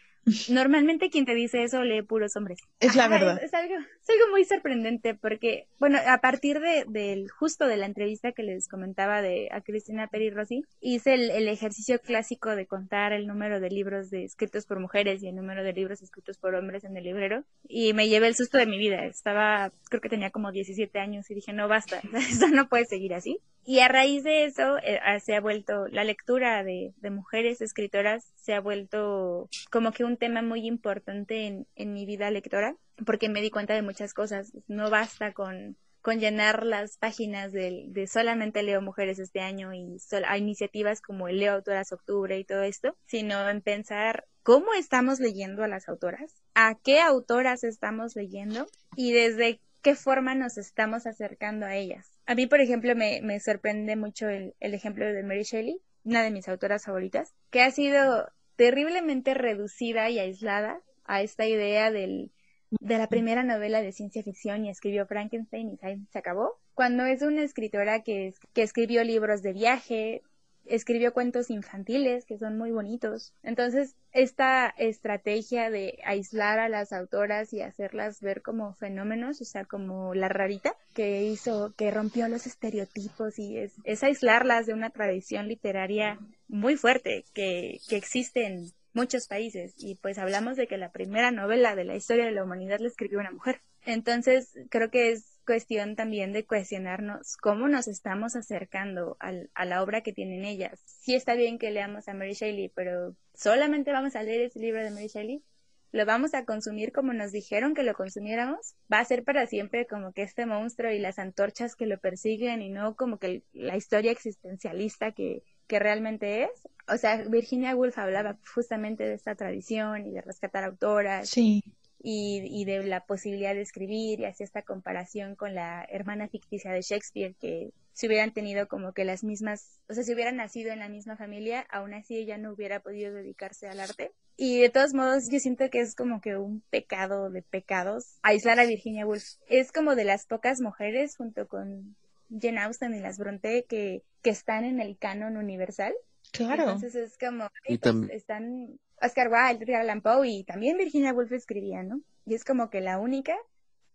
normalmente quien te dice eso lee puros hombres. Es la Ajá, verdad. Es, es algo, es algo muy sorprendente porque, bueno, a partir de, del justo de la entrevista que les comentaba de a Cristina Peri Rossi, hice el, ejercicio clásico de contar el número de libros escritos por mujeres y el número de libros escritos por hombres en el librero y me llevé el susto de mi vida. Estaba, creo que tenía como 17 años y dije, no basta, *laughs* esto no puede seguir así. Y a raíz de eso eh, se ha vuelto, la lectura de, de mujeres escritoras se ha vuelto como que un tema muy importante en, en mi vida lectora, porque me di cuenta de muchas cosas. No basta con, con llenar las páginas de, solamente leo mujeres este año y sol- a iniciativas como Leo Autoras Octubre y todo esto, sino en pensar cómo estamos leyendo a las autoras, a qué autoras estamos leyendo y desde qué forma nos estamos acercando a ellas. A mí, por ejemplo, me, me sorprende mucho el, el ejemplo de Mary Shelley, una de mis autoras favoritas, que ha sido terriblemente reducida y aislada a esta idea del, de la primera novela de ciencia ficción y escribió Frankenstein y se acabó. Cuando es una escritora que, que escribió libros de viaje, escribió cuentos infantiles que son muy bonitos. Entonces, esta estrategia de aislar a las autoras y hacerlas ver como fenómenos, o sea, como la rarita, que hizo, que rompió los estereotipos y es, es aislarlas de una tradición literaria muy fuerte que, que existe en muchos países. Y pues hablamos de que la primera novela de la historia de la humanidad la escribió una mujer. Entonces, creo que es cuestión también de cuestionarnos cómo nos estamos acercando a la obra que tienen ellas. Sí está bien que leamos a Mary Shelley, pero solamente vamos a leer ese libro de Mary Shelley. Lo vamos a consumir como nos dijeron que lo consumiéramos. Va a ser para siempre como que este monstruo y las antorchas que lo persiguen y no como que la historia existencialista que, que realmente es. O sea, Virginia Woolf hablaba justamente de esta tradición y de rescatar autoras. Sí y, de la posibilidad de escribir y hacía esta comparación con la hermana ficticia de Shakespeare que si hubieran tenido como que las mismas, o sea, si hubieran nacido en la misma familia, aún así ella no hubiera podido dedicarse al arte. Y de todos modos, yo siento que es como que un pecado de pecados aislar a Virginia Woolf. Es como de las pocas mujeres junto con Jane Austen y las Bronte que, que están en el canon universal. Claro. Entonces es como, pues, están Oscar Wilde, Edgar Allan Poe y también Virginia Woolf escribía, ¿no? Y es como que la única,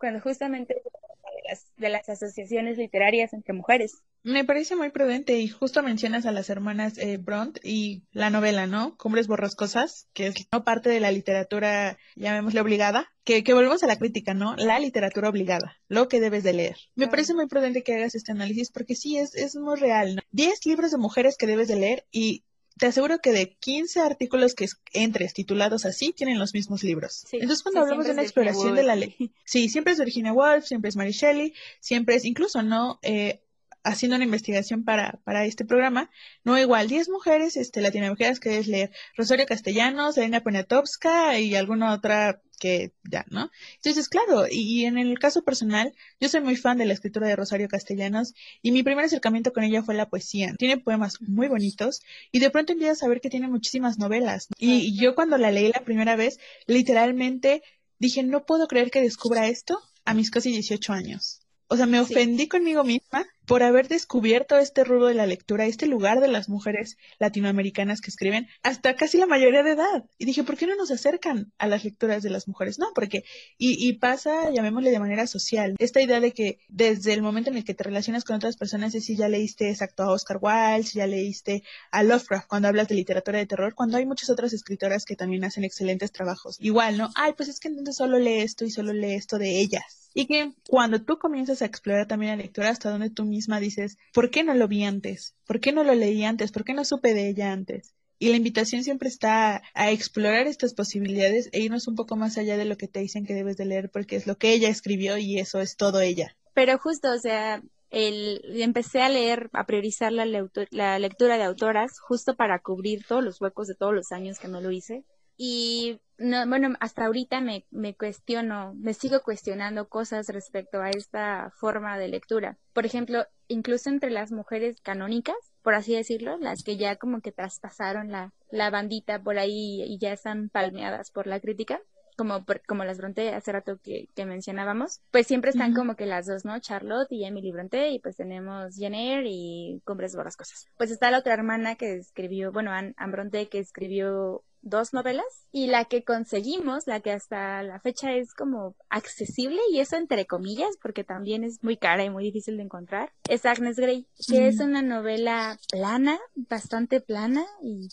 cuando justamente de las, de las asociaciones literarias entre mujeres. Me parece muy prudente y justo mencionas a las hermanas eh, Bront y la novela, ¿no? Cumbres borrascosas, que es no parte de la literatura, llamémosle obligada, que, que volvemos a la crítica, ¿no? La literatura obligada, lo que debes de leer. Me parece muy prudente que hagas este análisis porque sí, es, es muy real, ¿no? Diez libros de mujeres que debes de leer y te aseguro que de 15 artículos que entres titulados así, tienen los mismos libros. Entonces, cuando hablamos de una exploración de la ley, sí, siempre es Virginia Woolf, siempre es Mary Shelley, siempre es, incluso, ¿no? Eh, haciendo una investigación para, para este programa, no igual, 10 mujeres este, latinoamericanas que debes leer, Rosario Castellanos, Elena Poniatowska y alguna otra que ya, ¿no? Entonces, claro, y, en el caso personal, yo soy muy fan de la escritura de Rosario Castellanos y mi primer acercamiento con ella fue la poesía. Tiene poemas muy bonitos y de pronto empiezas a saber que tiene muchísimas novelas. Y, yo cuando la leí la primera vez, literalmente dije, no puedo creer que descubra esto a mis casi 18 años. O sea, me ofendí conmigo misma por haber descubierto este rubro de la lectura, este lugar de las mujeres latinoamericanas que escriben hasta casi la mayoría de edad. Y dije, ¿por qué no nos acercan a las lecturas de las mujeres? No, porque, y, y pasa, llamémosle de manera social, esta idea de que desde el momento en el que te relacionas con otras personas es si ya leíste exacto a Oscar Wilde, ya leíste a Lovecraft cuando hablas de literatura de terror, cuando hay muchas otras escritoras que también hacen excelentes trabajos. Igual, ¿no? Ay, pues es que entonces solo lee esto y solo lee esto de ellas y que cuando tú comienzas a explorar también la lectura hasta donde tú misma dices, ¿por qué no lo vi antes? ¿Por qué no lo leí antes? ¿Por qué no supe de ella antes? Y la invitación siempre está a explorar estas posibilidades e irnos un poco más allá de lo que te dicen que debes de leer porque es lo que ella escribió y eso es todo ella. Pero justo, o sea, el, empecé a leer, a priorizar la, la lectura de autoras justo para cubrir todos los huecos de todos los años que no lo hice. Y no, bueno, hasta ahorita me, me cuestiono, me sigo cuestionando cosas respecto a esta forma de lectura. Por ejemplo, incluso entre las mujeres canónicas, por así decirlo, las que ya como que traspasaron la, la bandita por ahí y ya están palmeadas por la crítica, como, como las Bronte hace rato que, que mencionábamos, pues siempre están como que las dos, ¿no? Charlotte y Emily Bronte, y pues tenemos Jenner y Cumbres Borrascosas. Pues está la otra hermana que escribió, bueno, Anne Bronte, que escribió dos novelas y la que conseguimos, la que hasta la fecha es como accesible y eso entre comillas porque también es muy cara y muy difícil de encontrar, es Agnes Grey, que es una novela plana, bastante plana y,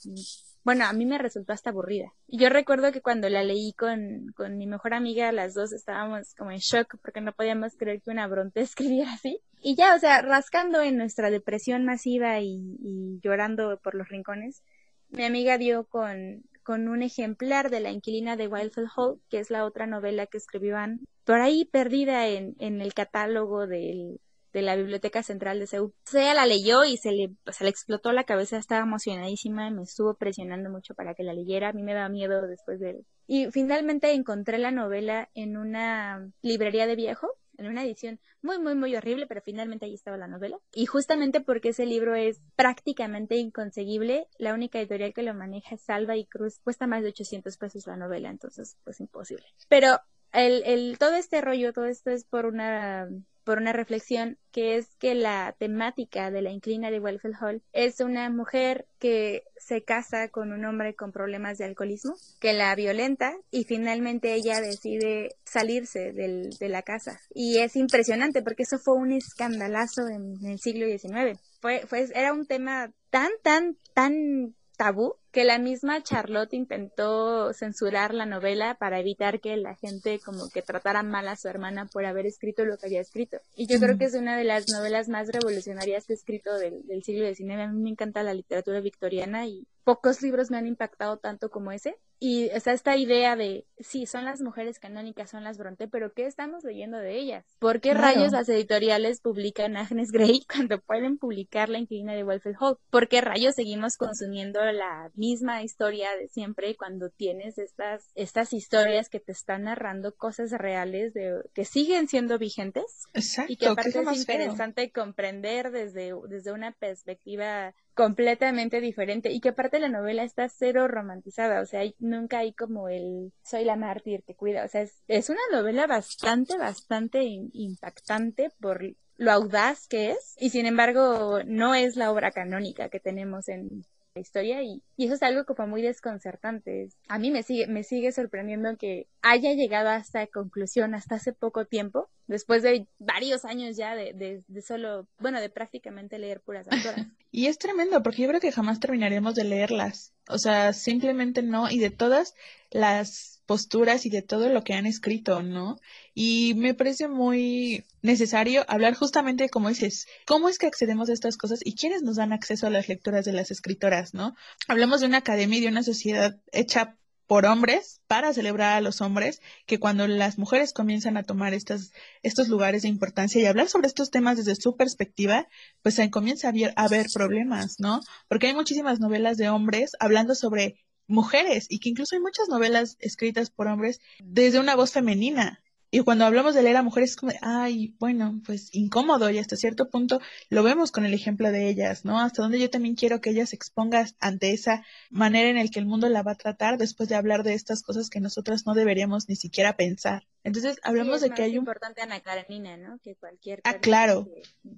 bueno, a mí me resultó hasta aburrida. Yo recuerdo que cuando la leí con, con mi mejor amiga, las dos estábamos como en shock porque no podíamos creer que una Bronte *laughs* escribiera así. Y ya, o sea, rascando en nuestra depresión masiva y, y llorando por los rincones, mi amiga dio con, con un ejemplar de La inquilina de Wildfell Hall, que es la otra novela que escribió Anne, por ahí perdida en, en el catálogo de la Biblioteca Central de Seúl. Ella la leyó y se le, le explotó la cabeza, estaba emocionadísima, me estuvo presionando mucho para que la leyera, a mí me da miedo después de... Y finalmente encontré la novela en una librería de viejo en una edición muy, muy, muy horrible, pero finalmente ahí estaba la novela. Y justamente porque ese libro es prácticamente inconseguible, la única editorial que lo maneja es Salva y Cruz, cuesta más de 800 pesos la novela, entonces pues imposible. Pero el, el, todo este rollo, todo esto es por una por una reflexión que es que la temática de la inclina de Welfel Hall es una mujer que se casa con un hombre con problemas de alcoholismo, que la violenta y finalmente ella decide salirse del, de la casa. Y es impresionante porque eso fue un escandalazo en, el siglo XIX. Fue, fue, era un tema tan, tan, tan tabú que la misma Charlotte intentó censurar la novela para evitar que la gente como que tratara mal a su hermana por haber escrito lo que había escrito. Y yo creo que es una de las novelas más revolucionarias que he escrito del, del siglo XIX. A mí me encanta la literatura victoriana y pocos libros me han impactado tanto como ese. Y está esta idea de, sí, son las mujeres canónicas, son las Bronte, pero ¿qué estamos leyendo de ellas? ¿Por qué rayos las editoriales publican Agnes Grey *laughs* cuando pueden publicar La Inquilina de Wolfeld Hall? ¿Por qué rayos seguimos consumiendo la misma historia de siempre cuando tienes estas, estas historias que te están narrando cosas reales de, que siguen siendo vigentes? Exacto. Y que aparte es, interesante comprender desde, desde una perspectiva completamente diferente y que aparte la novela está cero romantizada, o sea, nunca hay como el soy la mártir que cuida, o sea, es, es una novela bastante, bastante impactante por lo audaz que es y sin embargo no es la obra canónica que tenemos en historia y, y, eso es algo fue muy desconcertante. A mí me sigue, me sigue sorprendiendo que haya llegado a esta conclusión hasta hace poco tiempo, después de varios años ya de, de, de solo, bueno, de prácticamente leer puras autoras. *laughs* y es tremendo porque yo creo que jamás terminaremos de leerlas. O sea, simplemente no, y de todas las posturas y de todo lo que han escrito, ¿no? Y me parece muy necesario hablar justamente, como dices, cómo es que accedemos a estas cosas y quiénes nos dan acceso a las lecturas de las escritoras, ¿no? Hablamos de una academia y de una sociedad hecha por hombres para celebrar a los hombres, que cuando las mujeres comienzan a tomar estas, estos lugares de importancia y hablar sobre estos temas desde su perspectiva, pues se comienza a, a haber problemas, ¿no? Porque hay muchísimas novelas de hombres hablando sobre mujeres y que incluso hay muchas novelas escritas por hombres desde una voz femenina. Y cuando hablamos de leer a mujeres es como, ay, bueno, pues incómodo y hasta cierto punto lo vemos con el ejemplo de ellas, ¿no? Hasta donde yo también quiero que ellas se expongan ante esa manera en el que el mundo la va a tratar después de hablar de estas cosas que nosotras no deberíamos ni siquiera pensar. Entonces, hablamos de que hay un... importante Ana Karenina, ¿no? Que cualquier... Ah, claro.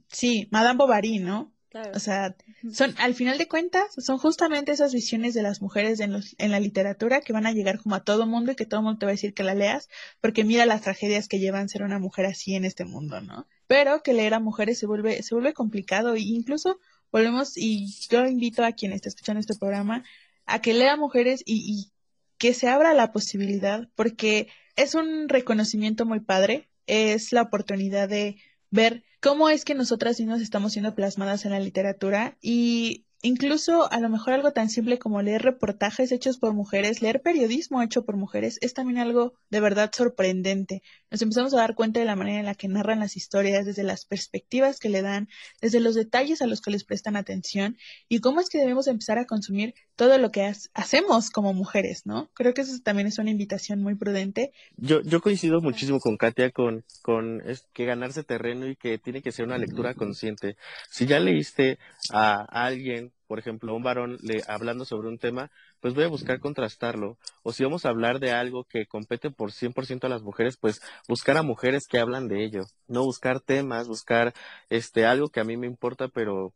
Sí, Madame Bovary, ¿no? O sea, son, al final de cuentas, son justamente esas visiones de las mujeres en, los, en la literatura que van a llegar como a todo mundo y que todo mundo te va a decir que la leas, porque mira las tragedias que llevan ser una mujer así en este mundo, ¿no? Pero que leer a mujeres se vuelve, se vuelve complicado e incluso volvemos, y yo invito a quien está escuchando este programa a que lea mujeres y, y que se abra la posibilidad, porque es un reconocimiento muy padre, es la oportunidad de ver cómo es que nosotras mismas estamos siendo plasmadas en la literatura y Incluso a lo mejor algo tan simple como leer reportajes hechos por mujeres, leer periodismo hecho por mujeres, es también algo de verdad sorprendente. Nos empezamos a dar cuenta de la manera en la que narran las historias, desde las perspectivas que le dan, desde los detalles a los que les prestan atención y cómo es que debemos empezar a consumir todo lo que hacemos como mujeres, ¿no? Creo que eso también es una invitación muy prudente. Yo, yo coincido muchísimo con Katia con, con es que ganarse terreno y que tiene que ser una lectura consciente. Si ya leíste a alguien por ejemplo, un varón le, hablando sobre un tema, pues voy a buscar contrastarlo. O si vamos a hablar de algo que compete por 100% a las mujeres, pues buscar a mujeres que hablan de ello. No buscar temas, buscar este algo que a mí me importa, pero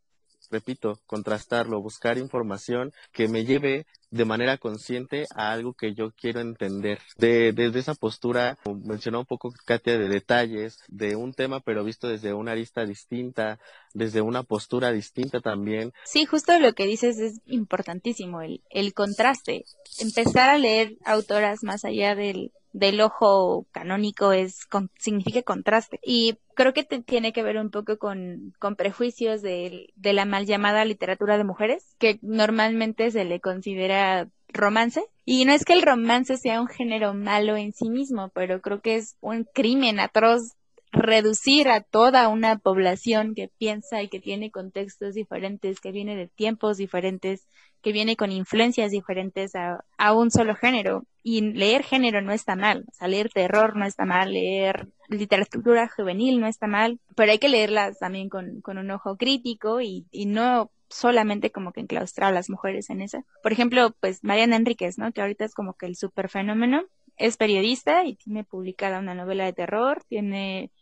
repito, contrastarlo, buscar información que me lleve de manera consciente a algo que yo quiero entender. De, desde esa postura, mencionó un poco Katia de detalles, de un tema pero visto desde una arista distinta, desde una postura distinta también. Sí, justo lo que dices es importantísimo, el, el contraste. Empezar a leer autoras más allá del, del ojo canónico es significa contraste y creo que tiene que ver un poco con, con prejuicios de, de, la mal llamada literatura de mujeres que normalmente se le considera romance y no es que el romance sea un género malo en sí mismo pero creo que es un crimen atroz reducir a toda una población que piensa y que tiene contextos diferentes, que viene de tiempos diferentes, que viene con influencias diferentes a, un solo género. Y leer género no está mal, o sea, leer terror no está mal, leer literatura juvenil no está mal, pero hay que leerlas también con, un ojo crítico y no solamente como que enclaustrar a las mujeres en eso. Por ejemplo, pues Mariana Enríquez, ¿no? Que ahorita es como que el super fenómeno. Es periodista y tiene publicada una novela de terror, tiene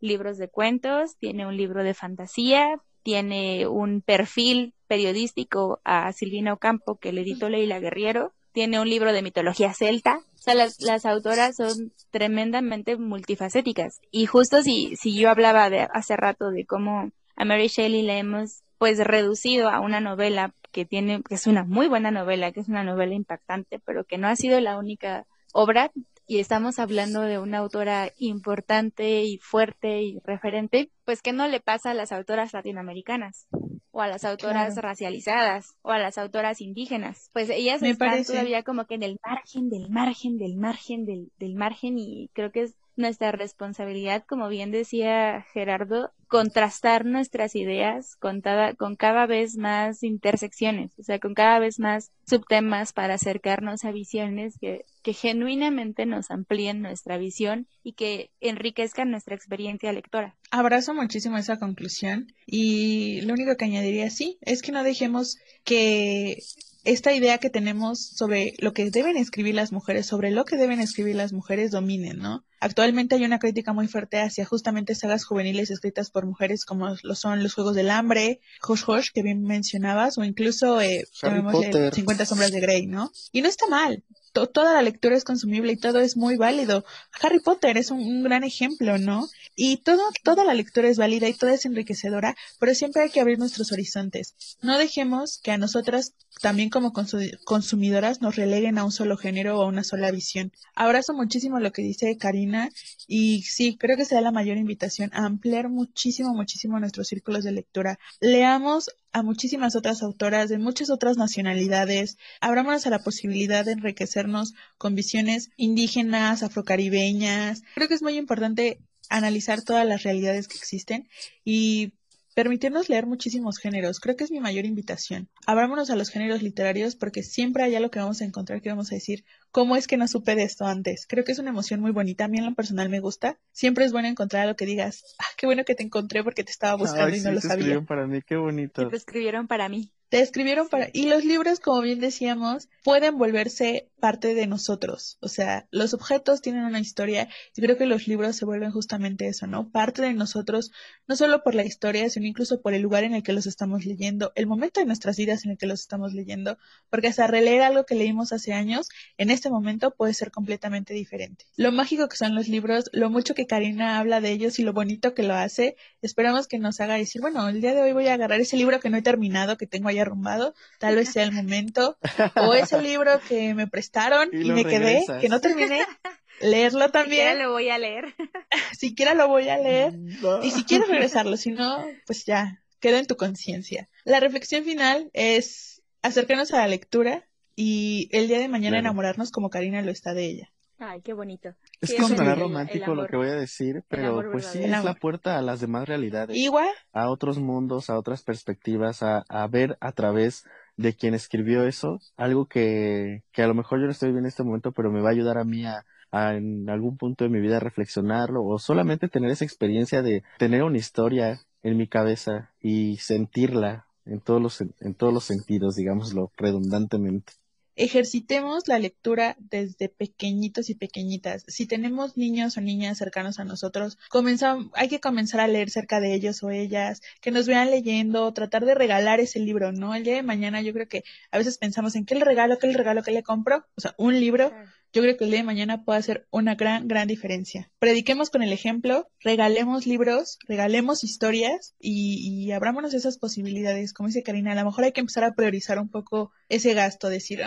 libros de cuentos, tiene un libro de fantasía, tiene un perfil periodístico a Silvina Ocampo que le editó Leila Guerriero, tiene un libro de mitología celta. O sea, las, las autoras son tremendamente multifacéticas. Y justo si, si yo hablaba de hace rato de cómo a Mary Shelley le hemos pues reducido a una novela que tiene, que es una muy buena novela, que es una novela impactante, pero que no ha sido la única obra y estamos hablando de una autora importante y fuerte y referente, pues ¿qué no le pasa a las autoras latinoamericanas? O a las autoras racializadas, o a las autoras indígenas. Pues ellas están todavía como que en el margen, del margen, del margen, del, del margen, y creo que es nuestra responsabilidad, como bien decía Gerardo, contrastar nuestras ideas con cada, vez más intersecciones, o sea, con cada vez más subtemas para acercarnos a visiones que, que genuinamente nos amplíen nuestra visión y que enriquezcan nuestra experiencia lectora. Abrazo muchísimo esa conclusión y lo único que añadiría sí es que no dejemos que esta idea que tenemos sobre lo que deben escribir las mujeres, sobre lo que deben escribir las mujeres, dominen, ¿no? Actualmente hay una crítica muy fuerte hacia justamente sagas juveniles escritas por mujeres como lo son Los Juegos del Hambre, Hush Hush, que bien mencionabas, o incluso eh, 50 Sombras de Grey, ¿no? Y no está mal, toda la lectura es consumible y todo es muy válido. Harry Potter es un, gran ejemplo, ¿no? Y todo, toda la lectura es válida y toda es enriquecedora, pero siempre hay que abrir nuestros horizontes. No dejemos que a nosotras, también como consumidoras, nos releguen a un solo género o a una sola visión. Abrazo muchísimo lo que dice Karina y sí, creo que será la mayor invitación a ampliar muchísimo, muchísimo nuestros círculos de lectura. Leamos a muchísimas otras autoras de muchas otras nacionalidades. Abrámonos a la posibilidad de enriquecernos con visiones indígenas, afrocaribeñas. Creo que es muy importante analizar todas las realidades que existen y permitirnos leer muchísimos géneros. Creo que es mi mayor invitación. Abrámonos a los géneros literarios porque siempre hay algo que vamos a encontrar que vamos a decir, ¿cómo es que no supe de esto antes? Creo que es una emoción muy bonita. A mí en lo personal me gusta. Siempre es bueno encontrar algo que digas, ah, qué bueno que te encontré porque te estaba buscando y no lo sabía. escribieron para mí, qué bonito. Te escribieron para mí te escribieron para... Y los libros, como bien decíamos, pueden volverse parte de nosotros. O sea, los objetos tienen una historia y creo que los libros se vuelven justamente eso, ¿no? Parte de nosotros, no solo por la historia, sino incluso por el lugar en el que los estamos leyendo, el momento de nuestras vidas en el que los estamos leyendo, porque hasta releer algo que leímos hace años, en este momento puede ser completamente diferente. Lo mágico que son los libros, lo mucho que Karina habla de ellos y lo bonito que lo hace, esperamos que nos haga decir, bueno, el día de hoy voy a agarrar ese libro que no he terminado, que tengo allá arrumbado, tal vez *laughs* sea el momento, o ese libro que me prestaron y, me quedé, que no terminé, leerlo también. *laughs* Siquiera lo voy a leer. Siquiera lo voy a leer. Y si quieres *laughs* regresarlo, si no, pues ya, queda en tu conciencia. La reflexión final es acercarnos a la lectura y el día de mañana enamorarnos como Karina lo está de ella. Ay, qué bonito. Es que es romántico lo que voy a decir, pero pues sí es la puerta a las demás realidades. Igual. A otros mundos, a otras perspectivas, a, a ver a través de quien escribió eso, algo que, que a lo mejor yo no estoy bien en este momento, pero me va a ayudar a mí a, a en algún punto de mi vida reflexionarlo o solamente tener esa experiencia de tener una historia en mi cabeza y sentirla en todos los, en todos los sentidos, digámoslo redundantemente ejercitemos la lectura desde pequeñitos y pequeñitas. Si tenemos niños o niñas cercanos a nosotros, hay que comenzar a leer cerca de ellos o ellas, que nos vean leyendo, tratar de regalar ese libro, ¿no? El día de mañana yo creo que a veces pensamos en qué le regalo, qué le regalo, qué le compro, o sea, un libro yo creo que el día de mañana puede hacer una gran, gran diferencia. Prediquemos con el ejemplo, regalemos libros, regalemos historias y, y abrámonos esas posibilidades. Como dice Karina, a lo mejor hay que empezar a priorizar un poco ese gasto, decir,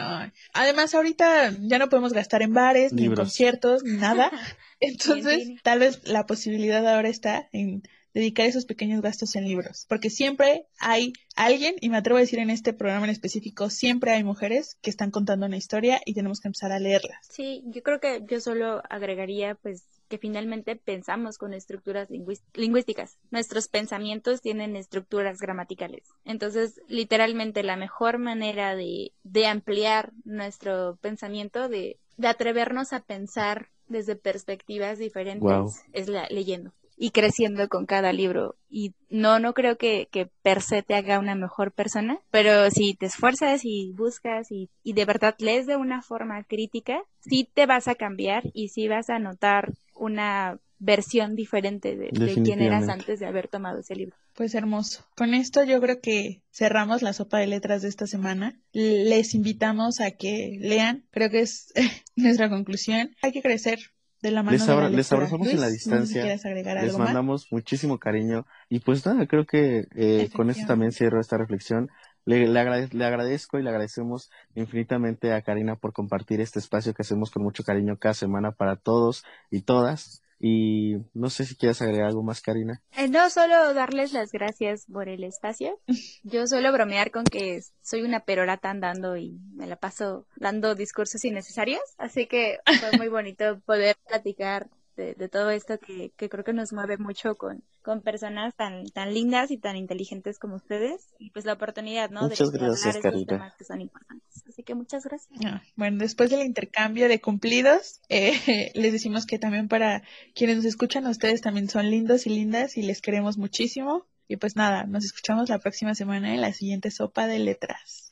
además ahorita ya no podemos gastar en bares, ni en conciertos, ni nada. *laughs* Entonces, tal vez la posibilidad ahora está en dedicar esos pequeños gastos en libros, porque siempre hay alguien, y me atrevo a decir en este programa en específico, siempre hay mujeres que están contando una historia y tenemos que empezar a leerlas. Sí, yo creo que yo solo agregaría pues que finalmente pensamos con estructuras lingüísticas. Nuestros pensamientos tienen estructuras gramaticales. Entonces, literalmente la mejor manera de, de ampliar nuestro pensamiento, de, de atrevernos a pensar desde perspectivas diferentes, es la, leyendo y creciendo con cada libro. Y no, no creo que, que per se te haga una mejor persona, pero si te esfuerzas y buscas y, y de verdad lees de una forma crítica, sí te vas a cambiar y sí vas a notar una versión diferente de, de quién eras antes de haber tomado ese libro. Pues hermoso. Con esto yo creo que cerramos la sopa de letras de esta semana. Les invitamos a que lean. Creo que es *laughs* nuestra conclusión. Hay que crecer de la mano les, de la les abrazamos en la distancia. les mandamos muchísimo cariño. Y pues nada, creo que eh, con esto también cierro esta reflexión. Le, le, agradezco y le agradecemos infinitamente a Karina por compartir este espacio que hacemos con mucho cariño cada semana para todos y todas. Y no sé si quieres agregar algo más, Karina. Eh, no, solo darles las gracias por el espacio. Yo suelo bromear con que soy una perorata andando y me la paso dando discursos innecesarios. Así que fue muy bonito poder platicar de, todo esto que, creo que nos mueve mucho con, con personas tan, tan lindas y tan inteligentes como ustedes. Y pues la oportunidad, ¿no? Muchas de, gracias, temas que son importantes. Así que muchas gracias. Ah, bueno, después del intercambio de cumplidos, eh, *laughs* les decimos que también para quienes nos escuchan, ustedes también son lindos y lindas y les queremos muchísimo. Y pues nada, nos escuchamos la próxima semana en la siguiente sopa de letras.